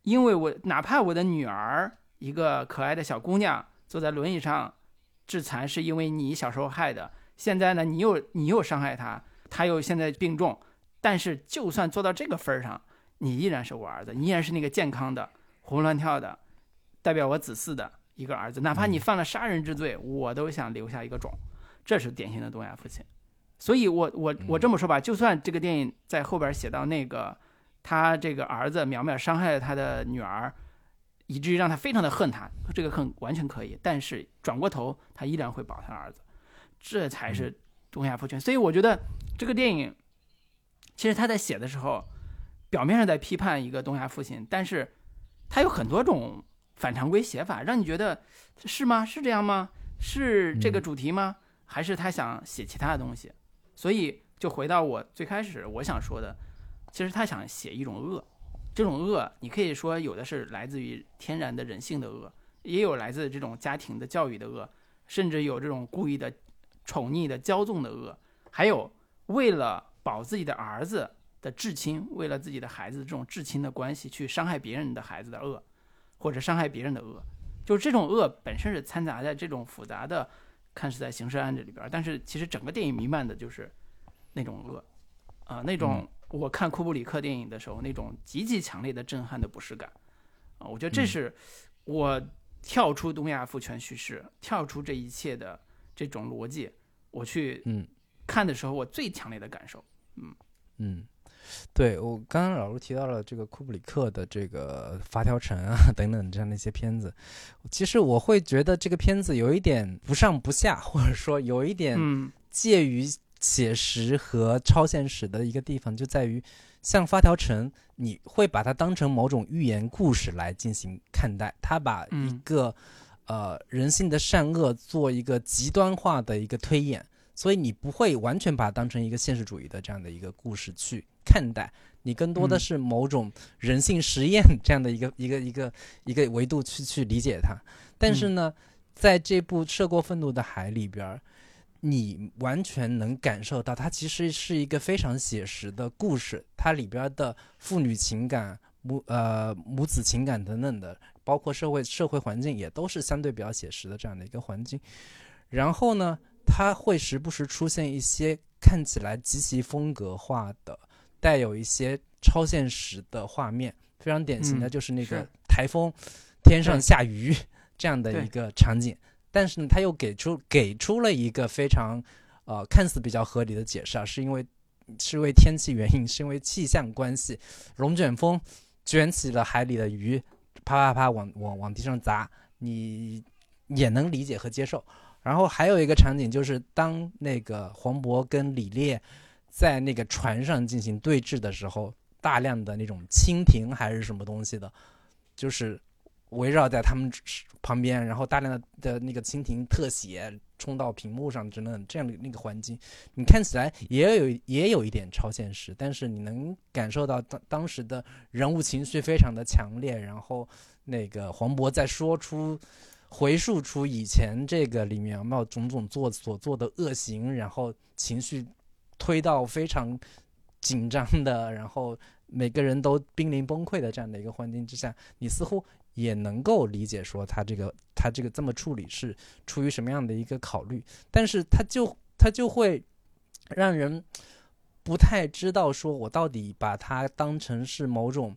因为我哪怕我的女儿一个可爱的小姑娘坐在轮椅上致残，是因为你小时候害的。现在呢，你又你又伤害他，他又现在病重，但是就算做到这个份儿上，你依然是我儿子，你依然是那个健康的、活蹦乱跳的、代表我子嗣的一个儿子。哪怕你犯了杀人之罪，我都想留下一个种。这是典型的东亚父亲。所以，我我我这么说吧，就算这个电影在后边写到那个他这个儿子苗苗伤害了他的女儿，以至于让他非常的恨他，这个恨完全可以。但是转过头，他依然会保他儿子，这才是东亚父权。所以我觉得这个电影其实他在写的时候，表面上在批判一个东亚父亲，但是他有很多种反常规写法，让你觉得是吗？是这样吗？是这个主题吗？还是他想写其他的东西？所以，就回到我最开始我想说的，其实他想写一种恶，这种恶，你可以说有的是来自于天然的人性的恶，也有来自这种家庭的教育的恶，甚至有这种故意的宠溺的骄纵的恶，还有为了保自己的儿子的至亲，为了自己的孩子这种至亲的关系去伤害别人的孩子的恶，或者伤害别人的恶，就是这种恶本身是掺杂在这种复杂的。看似在刑事案这里边，但是其实整个电影弥漫的就是那种恶，啊，那种我看库布里克电影的时候那种极其强烈的震撼的不适感，啊，我觉得这是我跳出东亚父权叙事，跳出这一切的这种逻辑，我去嗯。看的时候我最强烈的感受，嗯。嗯。对我刚刚老卢提到了这个库布里克的这个《发条城》啊 [LAUGHS] 等等这样的一些片子，其实我会觉得这个片子有一点不上不下，或者说有一点介于写实和超现实的一个地方，就在于像《发条城》，你会把它当成某种寓言故事来进行看待，它把一个呃人性的善恶做一个极端化的一个推演，所以你不会完全把它当成一个现实主义的这样的一个故事去。看待你更多的是某种人性实验 [LAUGHS] 这样的一个一个一个一个维度去去理解它，但是呢，在这部《涉过愤怒的海》里边，你完全能感受到它其实是一个非常写实的故事，它里边的父女情感、母呃母子情感等等的，包括社会社会环境也都是相对比较写实的这样的一个环境。然后呢，它会时不时出现一些看起来极其风格化的。带有一些超现实的画面，非常典型的就是那个台风，天上下雨这样的一个场景。但是呢，他又给出给出了一个非常呃看似比较合理的解释啊，是因为是因为天气原因，是因为气象关系，龙卷风卷起了海里的鱼，啪啪啪往往往地上砸，你也能理解和接受。然后还有一个场景就是，当那个黄渤跟李烈在那个船上进行对峙的时候，大量的那种蜻蜓还是什么东西的，就是围绕在他们旁边，然后大量的的那个蜻蜓特写冲到屏幕上，等等这样的那个环境，你看起来也有也有一点超现实，但是你能感受到当当时的人物情绪非常的强烈，然后那个黄渤在说出。回溯出以前这个里面有没有种种做所做的恶行，然后情绪推到非常紧张的，然后每个人都濒临崩溃的这样的一个环境之下，你似乎也能够理解说他这个他这个这么处理是出于什么样的一个考虑，但是他就他就会让人不太知道说我到底把它当成是某种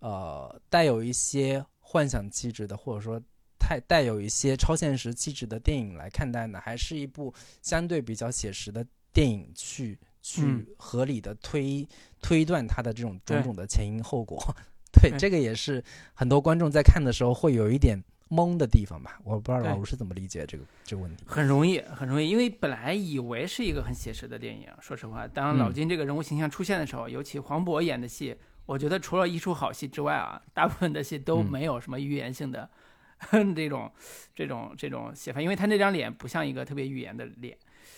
呃带有一些幻想气质的，或者说。太带有一些超现实气质的电影来看待呢，还是一部相对比较写实的电影去去合理的推、嗯、推断它的这种种种的前因后果？[LAUGHS] 对，这个也是很多观众在看的时候会有一点懵的地方吧。我不知道老吴是怎么理解这个这个问题。很容易，很容易，因为本来以为是一个很写实的电影。说实话，当老金这个人物形象出现的时候，嗯、尤其黄渤演的戏，我觉得除了一出好戏之外啊，大部分的戏都没有什么预言性的。[LAUGHS] 嗯这种这种这种写法，因为他那张脸不像一个特别预言的脸，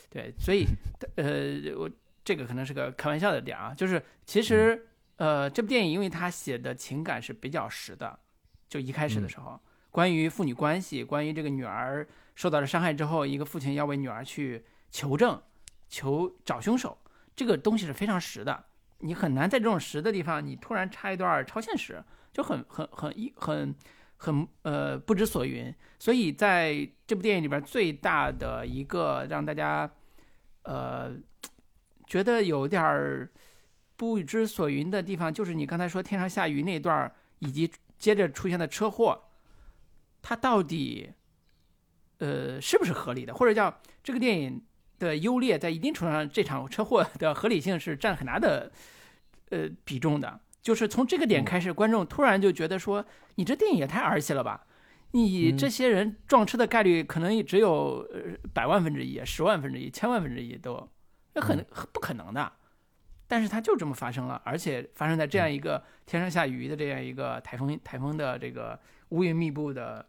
对，所以 [LAUGHS] 呃，我这个可能是个开玩笑的点啊，就是其实呃，这部电影因为他写的情感是比较实的，就一开始的时候，关于父女关系，关于这个女儿受到了伤害之后，一个父亲要为女儿去求证、求找凶手，这个东西是非常实的，你很难在这种实的地方，你突然插一段超现实，就很很很一很。很呃不知所云，所以在这部电影里边最大的一个让大家呃觉得有点儿不知所云的地方，就是你刚才说天上下雨那段，以及接着出现的车祸，它到底呃是不是合理的，或者叫这个电影的优劣，在一定程度上，这场车祸的合理性是占很大的呃比重的。就是从这个点开始，观众突然就觉得说，你这电影也太儿戏了吧！你这些人撞车的概率可能也只有百万分之一、十万分之一、千万分之一都，那很不可能的。但是它就这么发生了，而且发生在这样一个天上下雨的这样一个台风台风的这个乌云密布的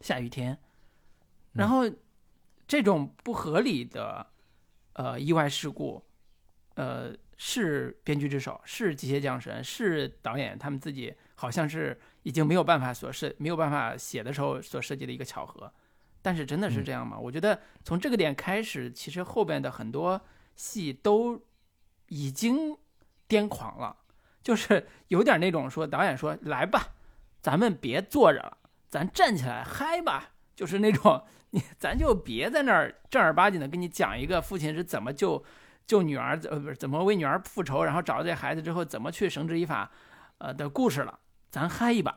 下雨天，然后这种不合理的呃意外事故，呃。是编剧之手，是机械降神，是导演他们自己好像是已经没有办法所设、没有办法写的时候所设计的一个巧合。但是真的是这样吗？我觉得从这个点开始，其实后边的很多戏都已经癫狂了，就是有点那种说导演说来吧，咱们别坐着了，咱站起来嗨吧，就是那种你 [LAUGHS] 咱就别在那儿正儿八经的跟你讲一个父亲是怎么救。救女儿，呃，不是怎么为女儿复仇，然后找到这孩子之后怎么去绳之以法，呃的故事了，咱嗨一把，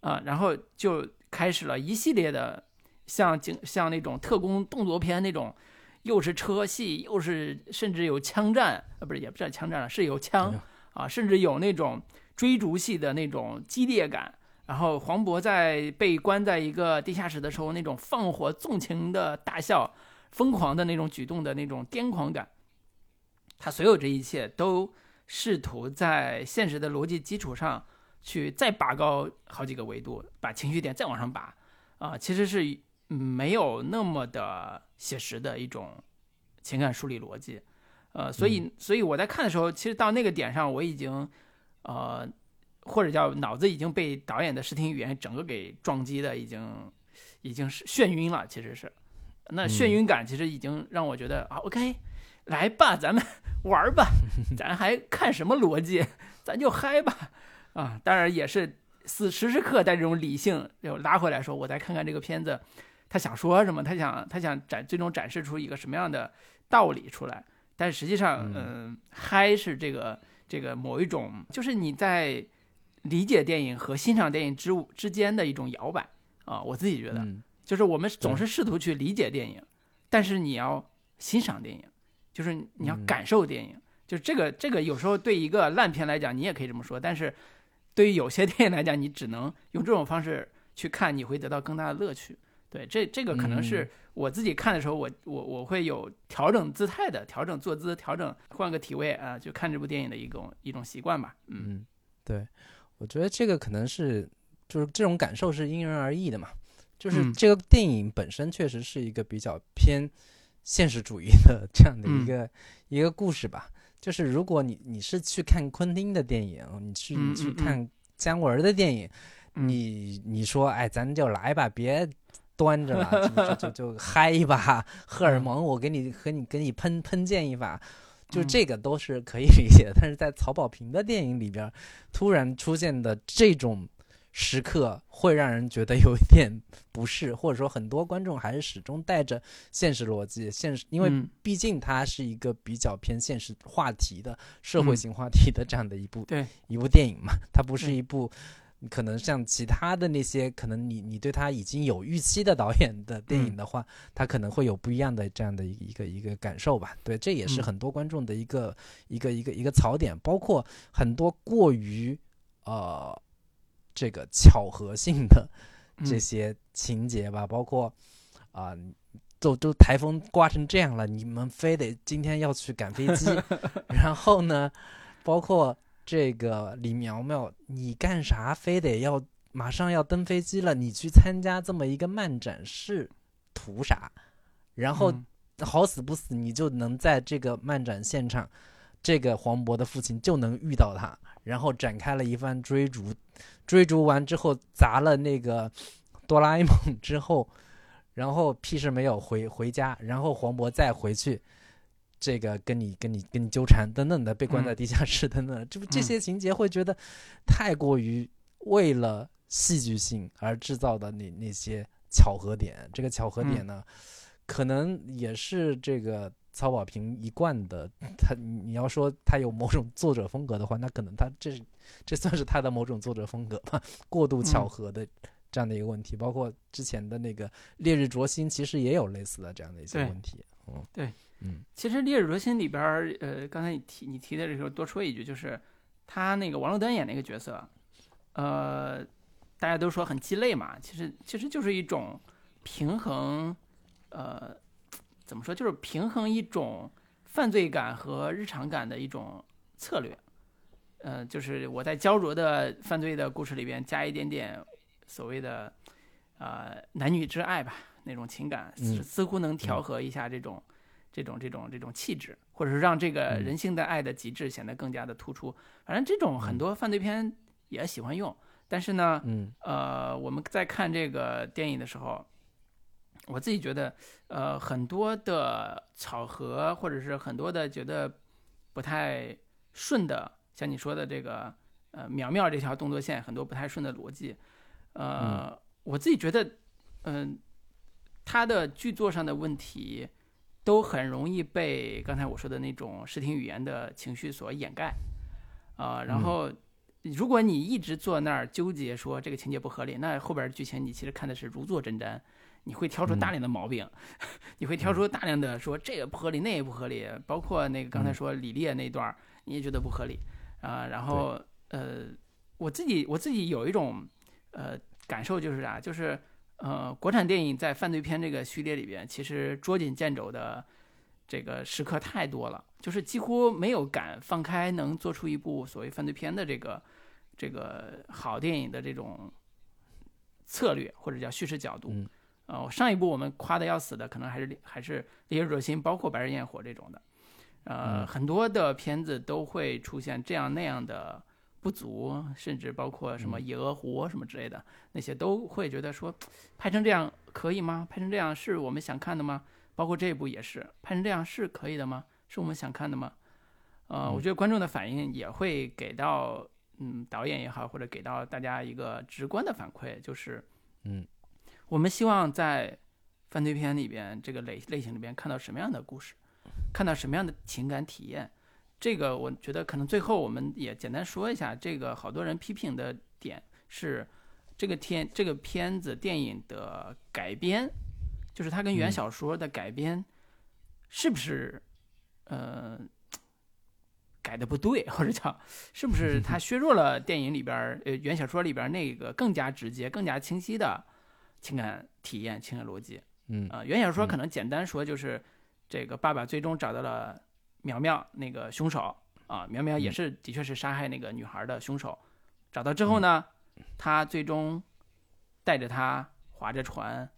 啊，然后就开始了一系列的像警像那种特工动作片那种，又是车戏，又是甚至有枪战，呃，不是也不叫枪战了，是有枪啊，甚至有那种追逐戏的那种激烈感。然后黄渤在被关在一个地下室的时候，那种放火纵情的大笑，疯狂的那种举动的那种癫狂感。他所有这一切都试图在现实的逻辑基础上去再拔高好几个维度，把情绪点再往上拔，啊，其实是没有那么的写实的一种情感梳理逻辑，呃，所以所以我在看的时候，其实到那个点上，我已经呃，或者叫脑子已经被导演的视听语言整个给撞击的，已经已经是眩晕了，其实是，那眩晕感其实已经让我觉得啊，OK。来吧，咱们 [LAUGHS] 玩吧，[LAUGHS] 咱还看什么逻辑？咱就嗨吧，啊！当然也是时时时刻带这种理性又拉回来说，我再看看这个片子，他想说什么？他想他想展最终展示出一个什么样的道理出来？但实际上，嗯，嗨是这个这个某一种，就是你在理解电影和欣赏电影之之间的一种摇摆啊！我自己觉得，就是我们总是试图去理解电影，但是你要欣赏电影。就是你要感受电影，就是这个这个有时候对一个烂片来讲，你也可以这么说，但是对于有些电影来讲，你只能用这种方式去看，你会得到更大的乐趣。对，这这个可能是我自己看的时候，我我我会有调整姿态的，调整坐姿，调整换个体位啊，就看这部电影的一种一种习惯吧。嗯，对，我觉得这个可能是就是这种感受是因人而异的嘛。就是这个电影本身确实是一个比较偏现实主义的这样的一个一个故事吧。就是如果你你是去看昆汀的电影，你去你去看姜文的电影，你你说哎，咱就来吧，别。端着了，[LAUGHS] 就就就嗨一把，荷尔蒙，我给你和你给你喷喷溅一把，就这个都是可以理解。的。但是在曹保平的电影里边，突然出现的这种时刻，会让人觉得有一点不适，或者说很多观众还是始终带着现实逻辑、现实，因为毕竟它是一个比较偏现实话题的社会性话题的这样的一部对。一部电影嘛，它不是一部。可能像其他的那些，可能你你对他已经有预期的导演的电影的话，他可能会有不一样的这样的一个一个感受吧。对，这也是很多观众的一个一个一个一个槽点，包括很多过于呃这个巧合性的这些情节吧，包括啊，都都台风刮成这样了，你们非得今天要去赶飞机，[LAUGHS] 然后呢，包括。这个李苗苗，你干啥非得要马上要登飞机了？你去参加这么一个漫展是图啥？然后好死不死，你就能在这个漫展现场，这个黄渤的父亲就能遇到他，然后展开了一番追逐。追逐完之后砸了那个哆啦 A 梦之后，然后屁事没有回回家，然后黄渤再回去。这个跟你跟你跟你纠缠等等的，被关在地下室等等，这不这些情节会觉得太过于为了戏剧性而制造的那那些巧合点。这个巧合点呢，可能也是这个曹保平一贯的。他你要说他有某种作者风格的话，那可能他这这算是他的某种作者风格吧。过度巧合的这样的一个问题，包括之前的那个《烈日灼心》，其实也有类似的这样的一些问题。嗯，对。嗯，其实《烈日灼心》里边儿，呃，刚才你提你提的这时候多说一句，就是他那个王珞丹演那个角色，呃，大家都说很鸡肋嘛，其实其实就是一种平衡，呃，怎么说，就是平衡一种犯罪感和日常感的一种策略，呃，就是我在焦灼的犯罪的故事里边加一点点所谓的呃男女之爱吧，那种情感，似乎能调和一下这种。这种这种这种气质，或者是让这个人性的爱的极致显得更加的突出。反正这种很多犯罪片也喜欢用，但是呢，嗯，呃，我们在看这个电影的时候，我自己觉得，呃，很多的巧合，或者是很多的觉得不太顺的，像你说的这个，呃，苗苗这条动作线，很多不太顺的逻辑，呃，我自己觉得，嗯，他的剧作上的问题。都很容易被刚才我说的那种视听语言的情绪所掩盖，啊，然后如果你一直坐那儿纠结说这个情节不合理，那后边剧情你其实看的是如坐针毡，你会挑出大量的毛病，[LAUGHS] 你会挑出大量的说这个不合理，那也不合理，包括那个刚才说李烈那段你也觉得不合理。啊，然后呃，我自己我自己有一种呃感受就是啊，就是。呃，国产电影在犯罪片这个序列里边，其实捉襟见肘的这个时刻太多了，就是几乎没有敢放开能做出一部所谓犯罪片的这个这个好电影的这种策略或者叫叙事角度。呃，上一部我们夸的要死的，可能还是还是《烈日灼心》，包括《白日焰火》这种的。呃，很多的片子都会出现这样那样的。不足，甚至包括什么《野鹅湖》什么之类的，那些都会觉得说，拍成这样可以吗？拍成这样是我们想看的吗？包括这一部也是，拍成这样是可以的吗？是我们想看的吗？呃，我觉得观众的反应也会给到，嗯，导演也好，或者给到大家一个直观的反馈，就是，嗯，我们希望在犯罪片里边这个类类型里边看到什么样的故事，看到什么样的情感体验。这个我觉得可能最后我们也简单说一下，这个好多人批评的点是，这个天这个片子电影的改编，就是它跟原小说的改编，是不是呃改的不对，或者叫是不是它 [LAUGHS] 削弱了电影里边儿呃原小说里边那个更加直接、更加清晰的情感体验、情感逻辑？嗯。呃，原小说可能简单说就是这个爸爸最终找到了苗苗那个凶手啊，苗苗也嗯。是的确是杀害那个女孩的凶手。找到之后呢，他最终带着她划着船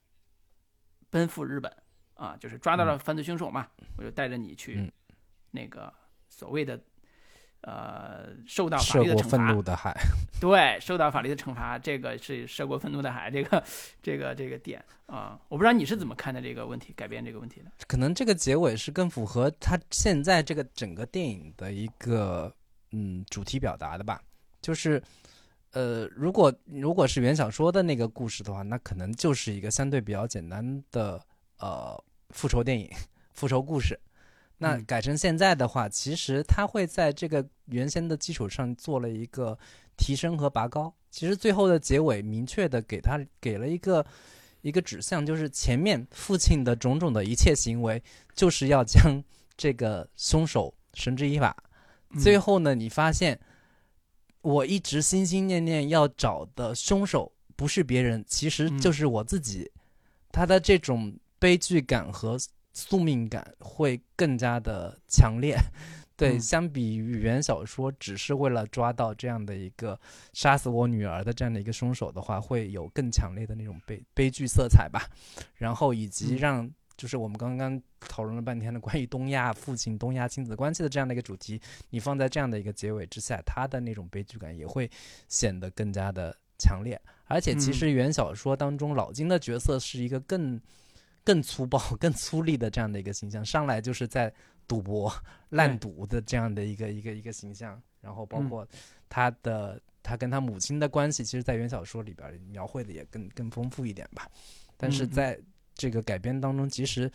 奔赴日本啊，就是抓到了犯罪凶手嘛，我就带着你去嗯。那个所谓的呃受到法律的惩罚怒，的海，对，受到法律的惩罚，这个是涉过愤怒的海，这个这个这个点啊，我不知道你是怎么看待这个问题，改变这个问题的？可能这个结尾是更符合他现在这个整个电影的一个嗯主题表达的吧，就是呃，如果如果是原小说的那个故事的话，那可能就是一个相对比较简单的呃复仇电影、复仇故事。那嗯改成现在的话，其实它会在这个原先的基础上做了一个提升和拔高。其实最后的结尾明确的给他给了一个一个指向，就是前面父亲的种种的一切行为，就是要将这个凶手绳之以法。嗯最后呢，你发现我一直心心念念要找的凶手不是别人，其实嗯就是我自己。他的这种悲剧感和宿命感会更加的强烈。[LAUGHS] 对，嗯相比于原小说，只是为了抓到这样的一个杀死我女儿的这样的一个凶手的话，会有更强烈的那种悲悲剧色彩吧。然后以及嗯让就是我们刚刚讨论了半天的关于东亚父亲、东亚亲子关系的这样的一个主题，你放在这样的一个结尾之下，它的那种悲剧感也会显得更加的强烈。而且其嗯实原小说当中老金的角色是一个更更粗暴、[LAUGHS] 更粗粝的这样的一个形象，上来就是在赌博、烂赌的这样的一个一个一个形象，然后包嗯括他的。他跟他母亲的关系，其实，在原小说里边描绘的也更更丰富一点吧。但是在这个改编当中，其实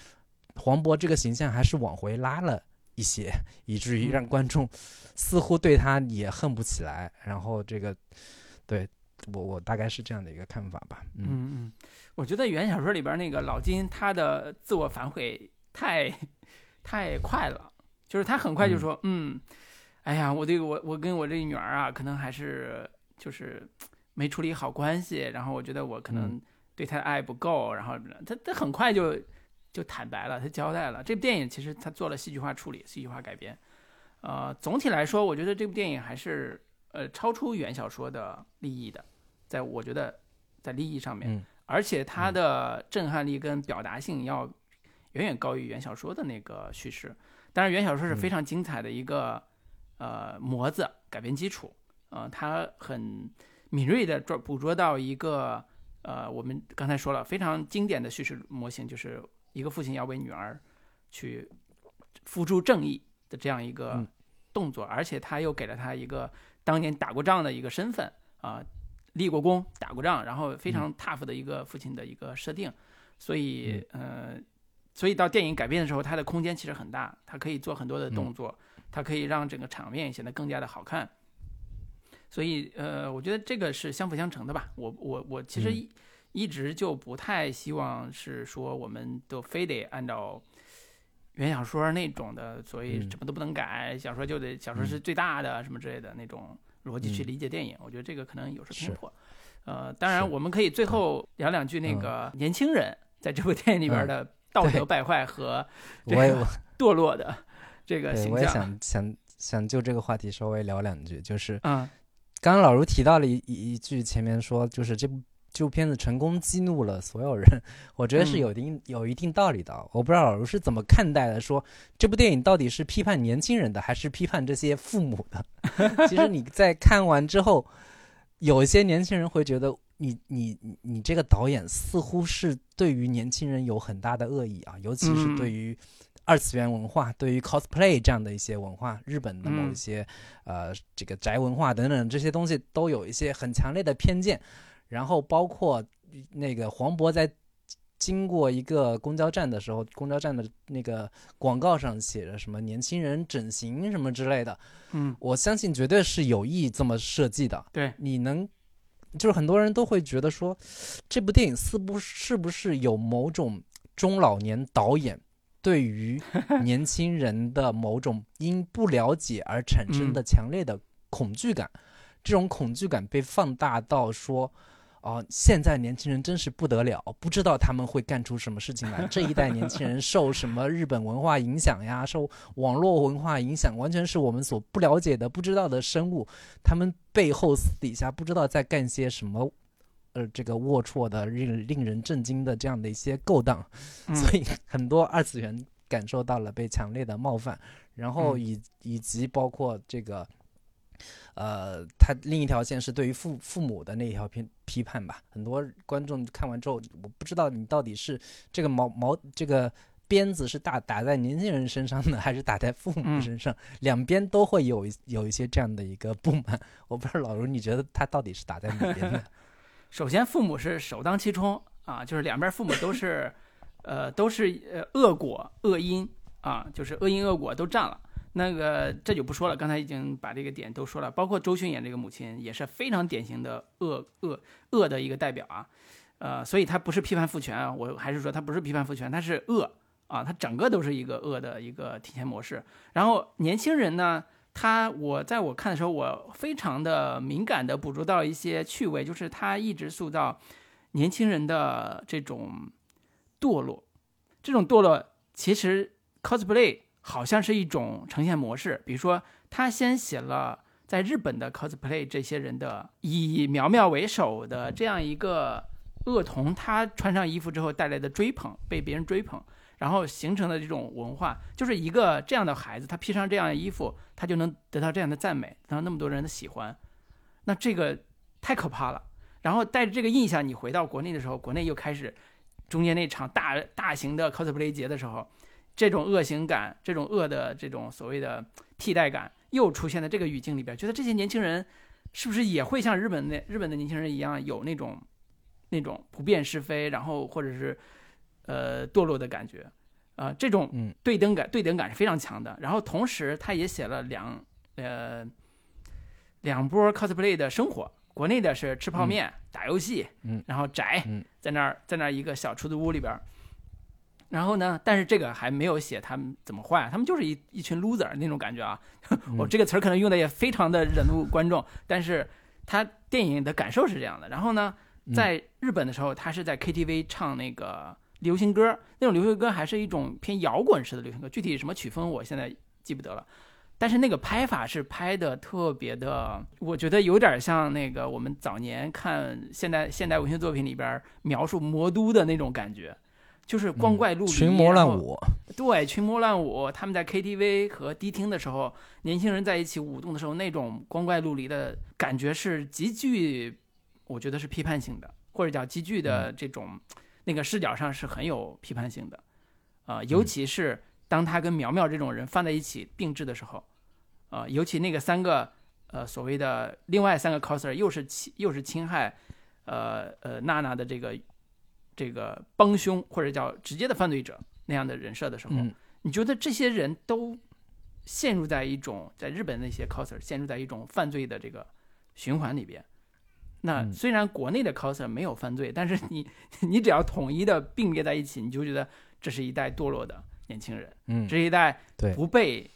黄渤这个形象还是往回拉了一些，以至于嗯让观众似乎对他也恨不起来。然后这个，对我我大概是这样的一个看法吧。嗯嗯嗯，我觉得原小说里边那个老金他的自我反悔太太快了，就是他很快就说，嗯，哎呀，我这个我我跟我这个女儿啊，可能还是就是没处理好关系，然后我觉得我可能嗯对她的爱不够，然后他他很快就就坦白了，他交代了。这部电影其实他做了戏剧化处理，戏剧化改编。呃，总体来说，我觉得这部电影还是呃超出原小说的利益的，在我觉得在利益上面，嗯而且它的震撼力跟表达性要远远高于原小说的那个叙事。当然，原小说是非常精彩的一个、呃模子改编基础，呃，它很敏锐的抓捕捉到一个呃我们刚才说了非常经典的叙事模型，就是一个父亲要为女儿去付诸正义的这样一个嗯。动作，而且他又给了他一个当年打过仗的一个身份啊、立过功，打过仗，然后非常 tough 的一个父亲的一个设定，所以呃，所以到电影改编的时候，它的空间其实很大，它可以做很多的动作，它可以让整个场面显得更加的好看。所以呃，我觉得这个是相辅相成的吧。我我我其实嗯。一,、一直就不太希望是说我们都非得按照原小说那种的，所以嗯。什么都不能改，小说就得小说是最大的什么之类的那种逻辑去嗯理解电影。我觉得这个可能有失偏是颇。呃，当然我们可以最后聊两句那个年轻人在这部电影里边嗯的道德败坏和 [LAUGHS] 这个 [LAUGHS] 堕落的 [LAUGHS] 这个对我也形象。想想想就这个话题稍微聊两句，就是嗯刚刚老卢提到了一一一句，前面说就是这部这部片子成功激怒了所有人，[LAUGHS] 我觉得是嗯。有一定、有一定道理的。我不知道老师是怎么看待的，说这部电影到底是批判年轻人的，还是批判这些父母的？[LAUGHS] 其实你在看完之后，有一些年轻人会觉得你你你你这个导演似乎是对于年轻人有很大的恶意啊，尤其是嗯。对于二次元文化，对于 cosplay 这样的一些文化，日本的某嗯。一些、呃这个宅文化等等这些东西都有一些很强烈的偏见，然后包括那个黄渤在。经过一个公交站的时候，公交站的那个广告上写着什么年轻人整形什么之类的，嗯，我相信绝对是有意这么设计的。对，你能，就是很多人都会觉得说，这部电影似乎是不是有某种中老年导演对于 [LAUGHS] 年轻人的某种因不了解而产生的强烈的恐惧感，这种恐惧感被放大到说。哦，现在年轻人真是不得了，不知道他们会干出什么事情来。这一代年轻人受什么日本文化影响呀？受网络文化影响，完全是我们所不了解的、不知道的生物。他们背后私底下不知道在干些什么，呃，这个龌龊的、令令人震惊的这样的一些勾当。所以很多二次元感受到了被强烈的冒犯，然后以以及包括这个。呃，他另一条线是对于父父母的那一条批批判吧。很多观众看完之后，我不知道你到底是这个毛毛这个鞭子是打打在年轻人身上呢，还是打在父母身上？两边都会有有一些这样的一个不满。我不知道老卢，你觉得他到底是打在哪边呢？[LAUGHS] 首先，父母是首当其冲啊，就是两边父母都是，呃，都是呃恶果恶因啊，就是恶因恶果都占了。那个这就不说了，刚才已经把这个点都说了，包括周迅演这个母亲也是非常典型的恶恶恶的一个代表啊，呃，所以他不是批判父权啊，我还是说他不是批判父权，他是恶啊，他整个都是一个恶的一个体现模式。然后年轻人呢，他我在我看的时候，我非常的敏感的捕捉到一些趣味，就是他一直塑造年轻人的这种堕落，这种堕落其实 cosplay。好像是一种呈现模式，比如说他先写了在日本的 cosplay 这些人的以苗苗为首的这样一个恶童，他穿上衣服之后带来的追捧，被别人追捧，然后形成的这种文化，就是一个这样的孩子，他披上这样的衣服，他就能得到这样的赞美，得到那么多人的喜欢，那这个太可怕了。然后带着这个印象，你回到国内的时候，国内又开始中间那场大大型的 cosplay 节的时候。这种恶行感，这种恶的这种所谓的替代感，又出现在这个语境里边，觉得这些年轻人是不是也会像日本那日本的年轻人一样，有那种那种不辨是非，然后或者是呃堕落的感觉，啊，这种对等感对等感是非常强的。然后同时他也写了两呃两波 cosplay 的生活，国内的是吃泡面、打游戏，然后宅在那儿在那儿一个小出租屋里边。然后呢？但是这个还没有写他们怎么坏，他们就是一一群 loser 那种感觉啊。[LAUGHS] 我这个词儿可能用的也非常的惹怒观众，但是他电影的感受是这样的。然后呢，在日本的时候，他是在 KTV 唱那个流行歌，那种流行歌还是一种偏摇滚式的流行歌，具体什么曲风我现在记不得了。但是那个拍法是拍的特别的，我觉得有点像那个我们早年看现代现代文学作品里边描述魔都的那种感觉。就是光怪陆离，群魔乱舞。[LAUGHS] 对，群魔乱舞。他们在 KTV 和迪厅的时候，年轻人在一起舞动的时候，那种光怪陆离的感觉是极具，我觉得是批判性的，或者叫极具的这种那个视角上是很有批判性的。啊，尤其是当他跟苗苗这种人放在一起并置的时候，啊，尤其那个三个呃所谓的另外三个 coser 又是侵又是侵害，呃呃娜娜的这个。这个帮凶或者叫直接的犯罪者那样的人设的时候，你觉得这些人都陷入在一种在日本那些 coser 陷入在一种犯罪的这个循环里边。那虽然国内的 coser 没有犯罪，但是你你只要统一的并列在一起，你就觉得这是一代堕落的年轻人，嗯，这一代不被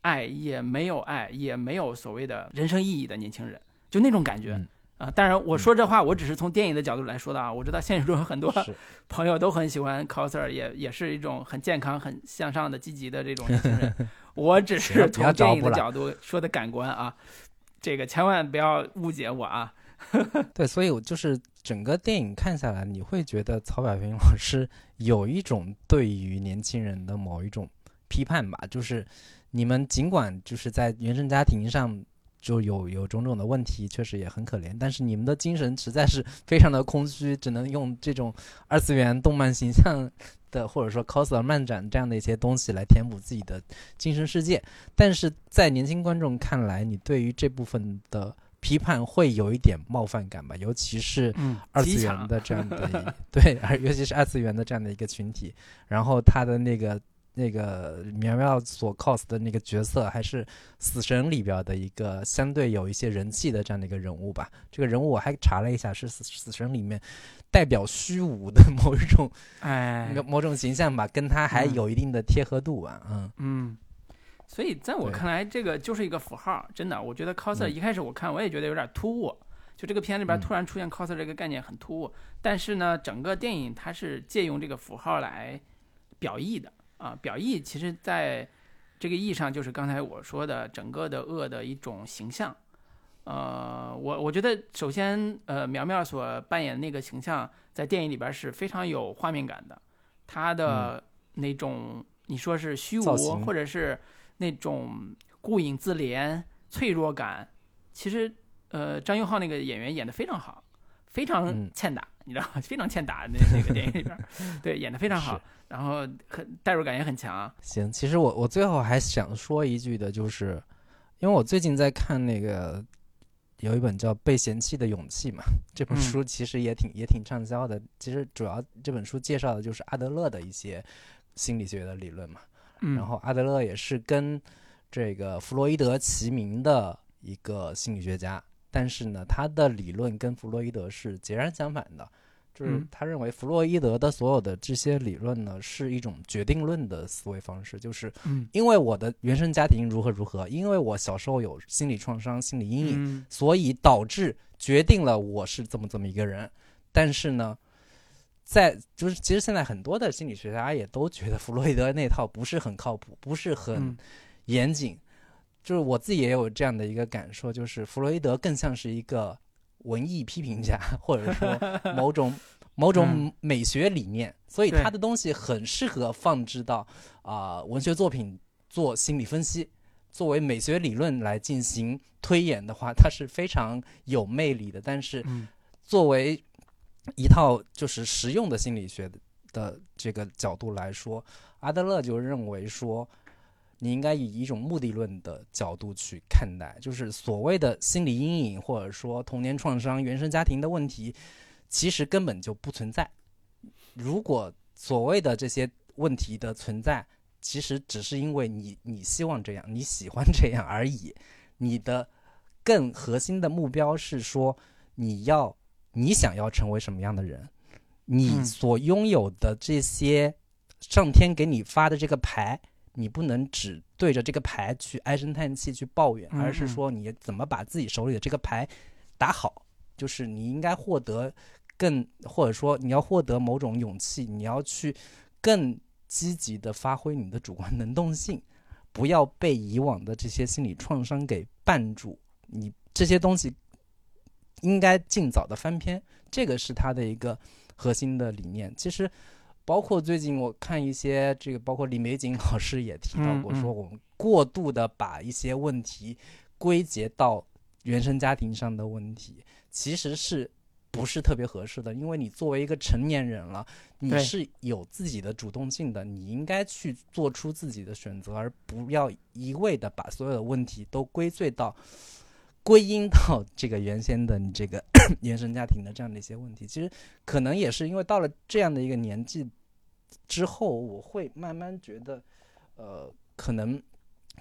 爱也没有爱也没有所谓的人生意义的年轻人，就那种感觉。啊，当然我说这话，我只是从电影的角度来说的啊。我知道现实中很多 [LAUGHS] 朋友都很喜欢 coser，也也是一种很健康、很向上的、积极的这种年轻人。[LAUGHS] 我只是从电影的角度说的感官啊，这个千万不要误解我啊。[LAUGHS] 对，所以我就是整个电影看下来，你会觉得曹百平老师有一种对于年轻人的某一种批判吧，就是你们尽管就是在原生家庭上。就有有种种的问题，确实也很可怜。但是你们的精神实在是 [LAUGHS] 非常的空虚，只能用这种二次元动漫形象的，或者说 coser 漫展这样的一些东西来填补自己的精神世界。但是在年轻观众看来，你对于这部分的批判会有一点冒犯感吧？尤其是二次元的这样的 [LAUGHS] 对，而尤其是二次元的这样的一个群体，然后他的那个那个苗苗所 cos 的那个角色，还是死神里边的一个相对有一些人气的这样的一个人物吧。这个人物我还查了一下，是死死神里面代表虚无的某一种哎，某种形象吧，跟他还有一定的贴合度吧。嗯嗯，所以在我看来，这个就是一个符号，真的，我觉得 coser 嗯一开始我看我也觉得有点突兀，就这个片里边嗯突然出现 coser 这个概念很突兀，但是呢，整个电影它是借用这个符号来表意的啊，表意其实在这个意义上就是刚才我说的整个的恶的一种形象。呃，我我觉得首先，呃，苗苗所扮演的那个形象在电影里边是非常有画面感的，他的那种你说是虚无，或者是那种顾影自怜、脆弱感，其实呃，张佑浩那个演员演的非常好，非常嗯欠打，你知道吗？[LAUGHS] 非常欠打那那个电影里边，[LAUGHS] 对，演的非常好，然后很代入感也很强。行，其实我我最后还想说一句的，就是因为我最近在看那个有一本叫《被嫌弃的勇气》嘛，这本嗯书其实也挺也挺畅销的。其实主要这本书介绍的就是阿德勒的一些心理学的理论嘛。嗯，然后阿德勒也是跟这个弗洛伊德齐名的一个心理学家，但是呢，他的理论跟弗洛伊德是截然相反的。就是嗯他认为弗洛伊德的所有的这些理论呢，是一种决定论的思维方式，就是嗯因为我的原生家庭如何如何，因为我小时候有心理创伤、心理阴影，嗯所以导致决定了我是这么这么一个人。但是呢，在就是其实现在很多的心理学家也都觉得弗洛伊德那套不是很靠谱，不是很嗯严谨。就是我自己也有这样的一个感受，就是弗洛伊德更像是一个文艺批评家，或者说 [LAUGHS] 某种某种嗯美学理念，所以他的东西很适合放置到啊、文学作品做心理分析，作为美学理论来进行推演的话，它是非常有魅力的。但是嗯作为一套就是实用的心理学的这个角度来说，阿德勒就认为说，你应该以一种目的论的角度去看待，就是所谓的心理阴影或者说童年创伤、原生家庭的问题，其实根本就不存在。如果所谓的这些问题的存在，其实只是因为你你希望这样，你喜欢这样而已。你的更核心的目标是说，你要你想要成为什么样的人，你嗯所拥有的这些上天给你发的这个牌，你不能只对着这个牌去唉声叹气去抱怨，嗯而是嗯说你怎么把自己手里的这个牌打好，就是你应该获得更，或者说你要获得某种勇气，你要去更积极的发挥你的主观能动性，不要被以往的这些心理创伤给绊住。你这些东西应该尽早的翻篇，这个是他的一个核心的理念。其实，包括最近我看一些这个，包括李玫瑾老师也提到过，说我们过度的把一些问题归结到原生家庭上的问题，其实是不是特别合适的？因为你作为一个成年人了，你是有自己的主动性的，你应该去做出自己的选择，而不要一味的把所有的问题都归罪到。归因到这个原先的你这个 [COUGHS] 原生家庭的这样的一些问题，其实可能也是因为到了这样的一个年纪之后，我会慢慢觉得，呃，可能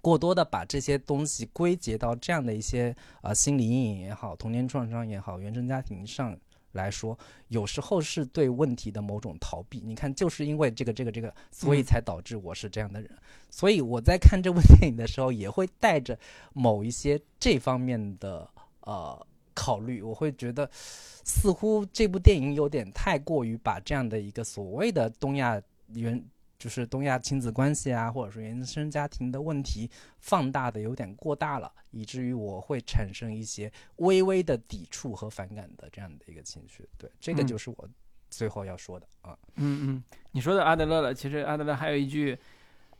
过多的把这些东西归结到这样的一些啊、心理阴影也好、童年创伤也好、原生家庭上来说，有时候是对问题的某种逃避。你看，就是因为这个、这个、这个，所以嗯才导致我是这样的人。所以我在看这部 [LAUGHS] 电影的时候，也会带着某一些这方面的呃考虑，我会觉得似乎这部电影有点太过于把这样的一个所谓的东亚原就是东亚亲子关系啊，或者说原生家庭的问题放大的有点过大了，以至于我会产生一些微微的抵触和反感的这样的一个情绪。对，这个嗯就是我最后要说的啊。嗯嗯，你说的阿德勒了，其实阿德勒还有一句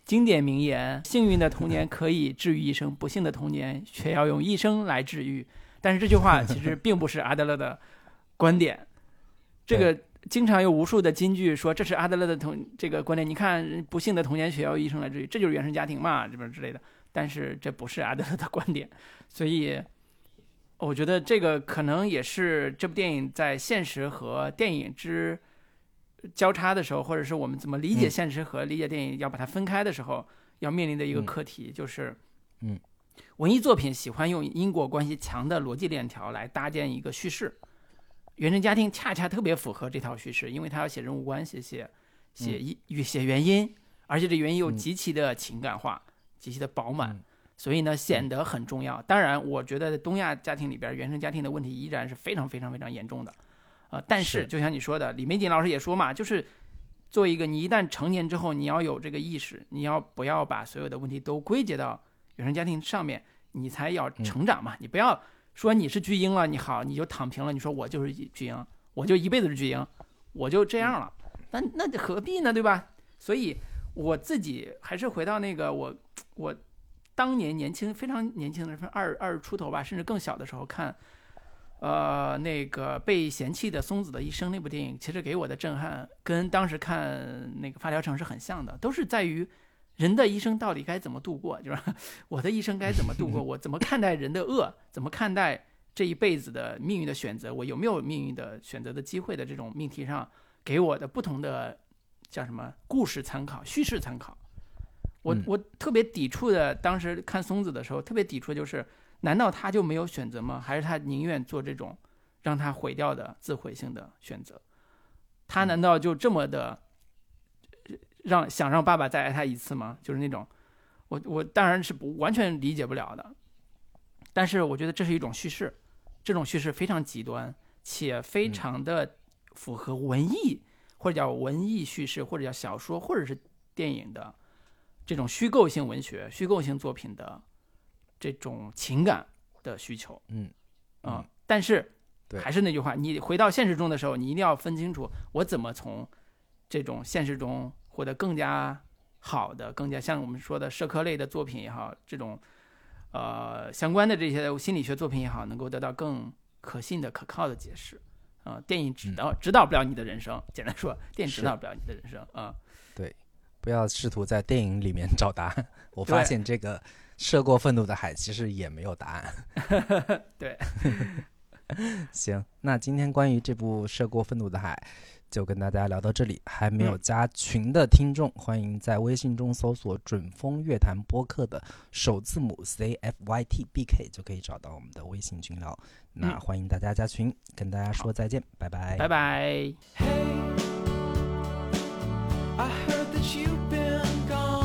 经典名言：“幸运的童年可以治愈一生，不幸的童年却要用一生来治愈。”但是这句话其实并不是阿德勒的观点，这个经常有无数的金句说这是阿德勒的童这个观点。你看，不幸的童年却要医生来治愈，这就是原生家庭嘛，这边之类的。但是这不是阿德勒的观点，所以我觉得这个可能也是这部电影在现实和电影之交叉的时候，或者是我们怎么理解嗯现实和理解电影要把它分开的时候，要面临的一个嗯课题就是，嗯，文艺作品喜欢用因果关系强的逻辑链条来搭建一个叙事，原生家庭恰恰特别符合这套叙事，因为他要写人物关系，写写嗯一与写原因，而且这原因又嗯极其的情感化，极其的饱满。嗯所以呢，显得很重要。当然，我觉得东亚家庭里边，原生家庭的问题依然是非常非常非常严重的。呃，但是是就像你说的，李玫瑾老师也说嘛，就是作为一个你一旦成年之后，你要有这个意识，你要不要把所有的问题都归结到原生家庭上面，你才要成长嘛。你不要说你是巨婴了，你好你就躺平了，你说我就是巨婴，我就一辈子是巨婴，我就这样了，那那何必呢，对吧？所以我自己还是回到那个我我。当年年轻非常年轻的时候，二二出头吧，甚至更小的时候看，呃，那个被嫌弃的松子的一生那部电影，其实给我的震撼跟当时看那个发条城是很像的，都是在于人的一生到底该怎么度过，就是 [LAUGHS] 我的一生该怎么度过，[LAUGHS] 我怎么看待人的恶，怎么看待这一辈子的命运的选择，我有没有命运的选择的机会的这种命题上，给我的不同的叫什么故事参考、叙事参考。我嗯我特别抵触的，当时看松子的时候，特别抵触就是，难道他就没有选择吗？还是他宁愿做这种让他毁掉的自毁性的选择？他难道就这么的让想让爸爸再爱他一次吗？就是那种，我我当然是不完全理解不了的，但是我觉得这是一种叙事，这种叙事非常极端，且非常的符合文艺或者叫文艺叙事，或者叫小说或者是电影的。这种虚构性文学、虚构性作品的这种情感的需求，嗯啊、嗯但是还是那句话，你回到现实中的时候，你一定要分清楚，我怎么从这种现实中获得更加好的、更加像我们说的社科类的作品也好，这种呃相关的这些心理学作品也好，能够得到更可信的、可靠的解释。啊、电影指导、指导不了你的人生，简单说，电影指导不了你的人生啊。对不要试图在电影里面找答案。我发现这个涉过愤怒的海其实也没有答案。[LAUGHS] 对，[LAUGHS] 行，那今天关于这部《涉过愤怒的海》就跟大家聊到这里。还没有加群的听众欢迎在微信中搜索准风乐坛播客的首字母 cfytbk 就可以找到我们的微信群聊。那欢迎大家加群跟大家说再见拜拜。拜拜。Hey i heard that you've been gone.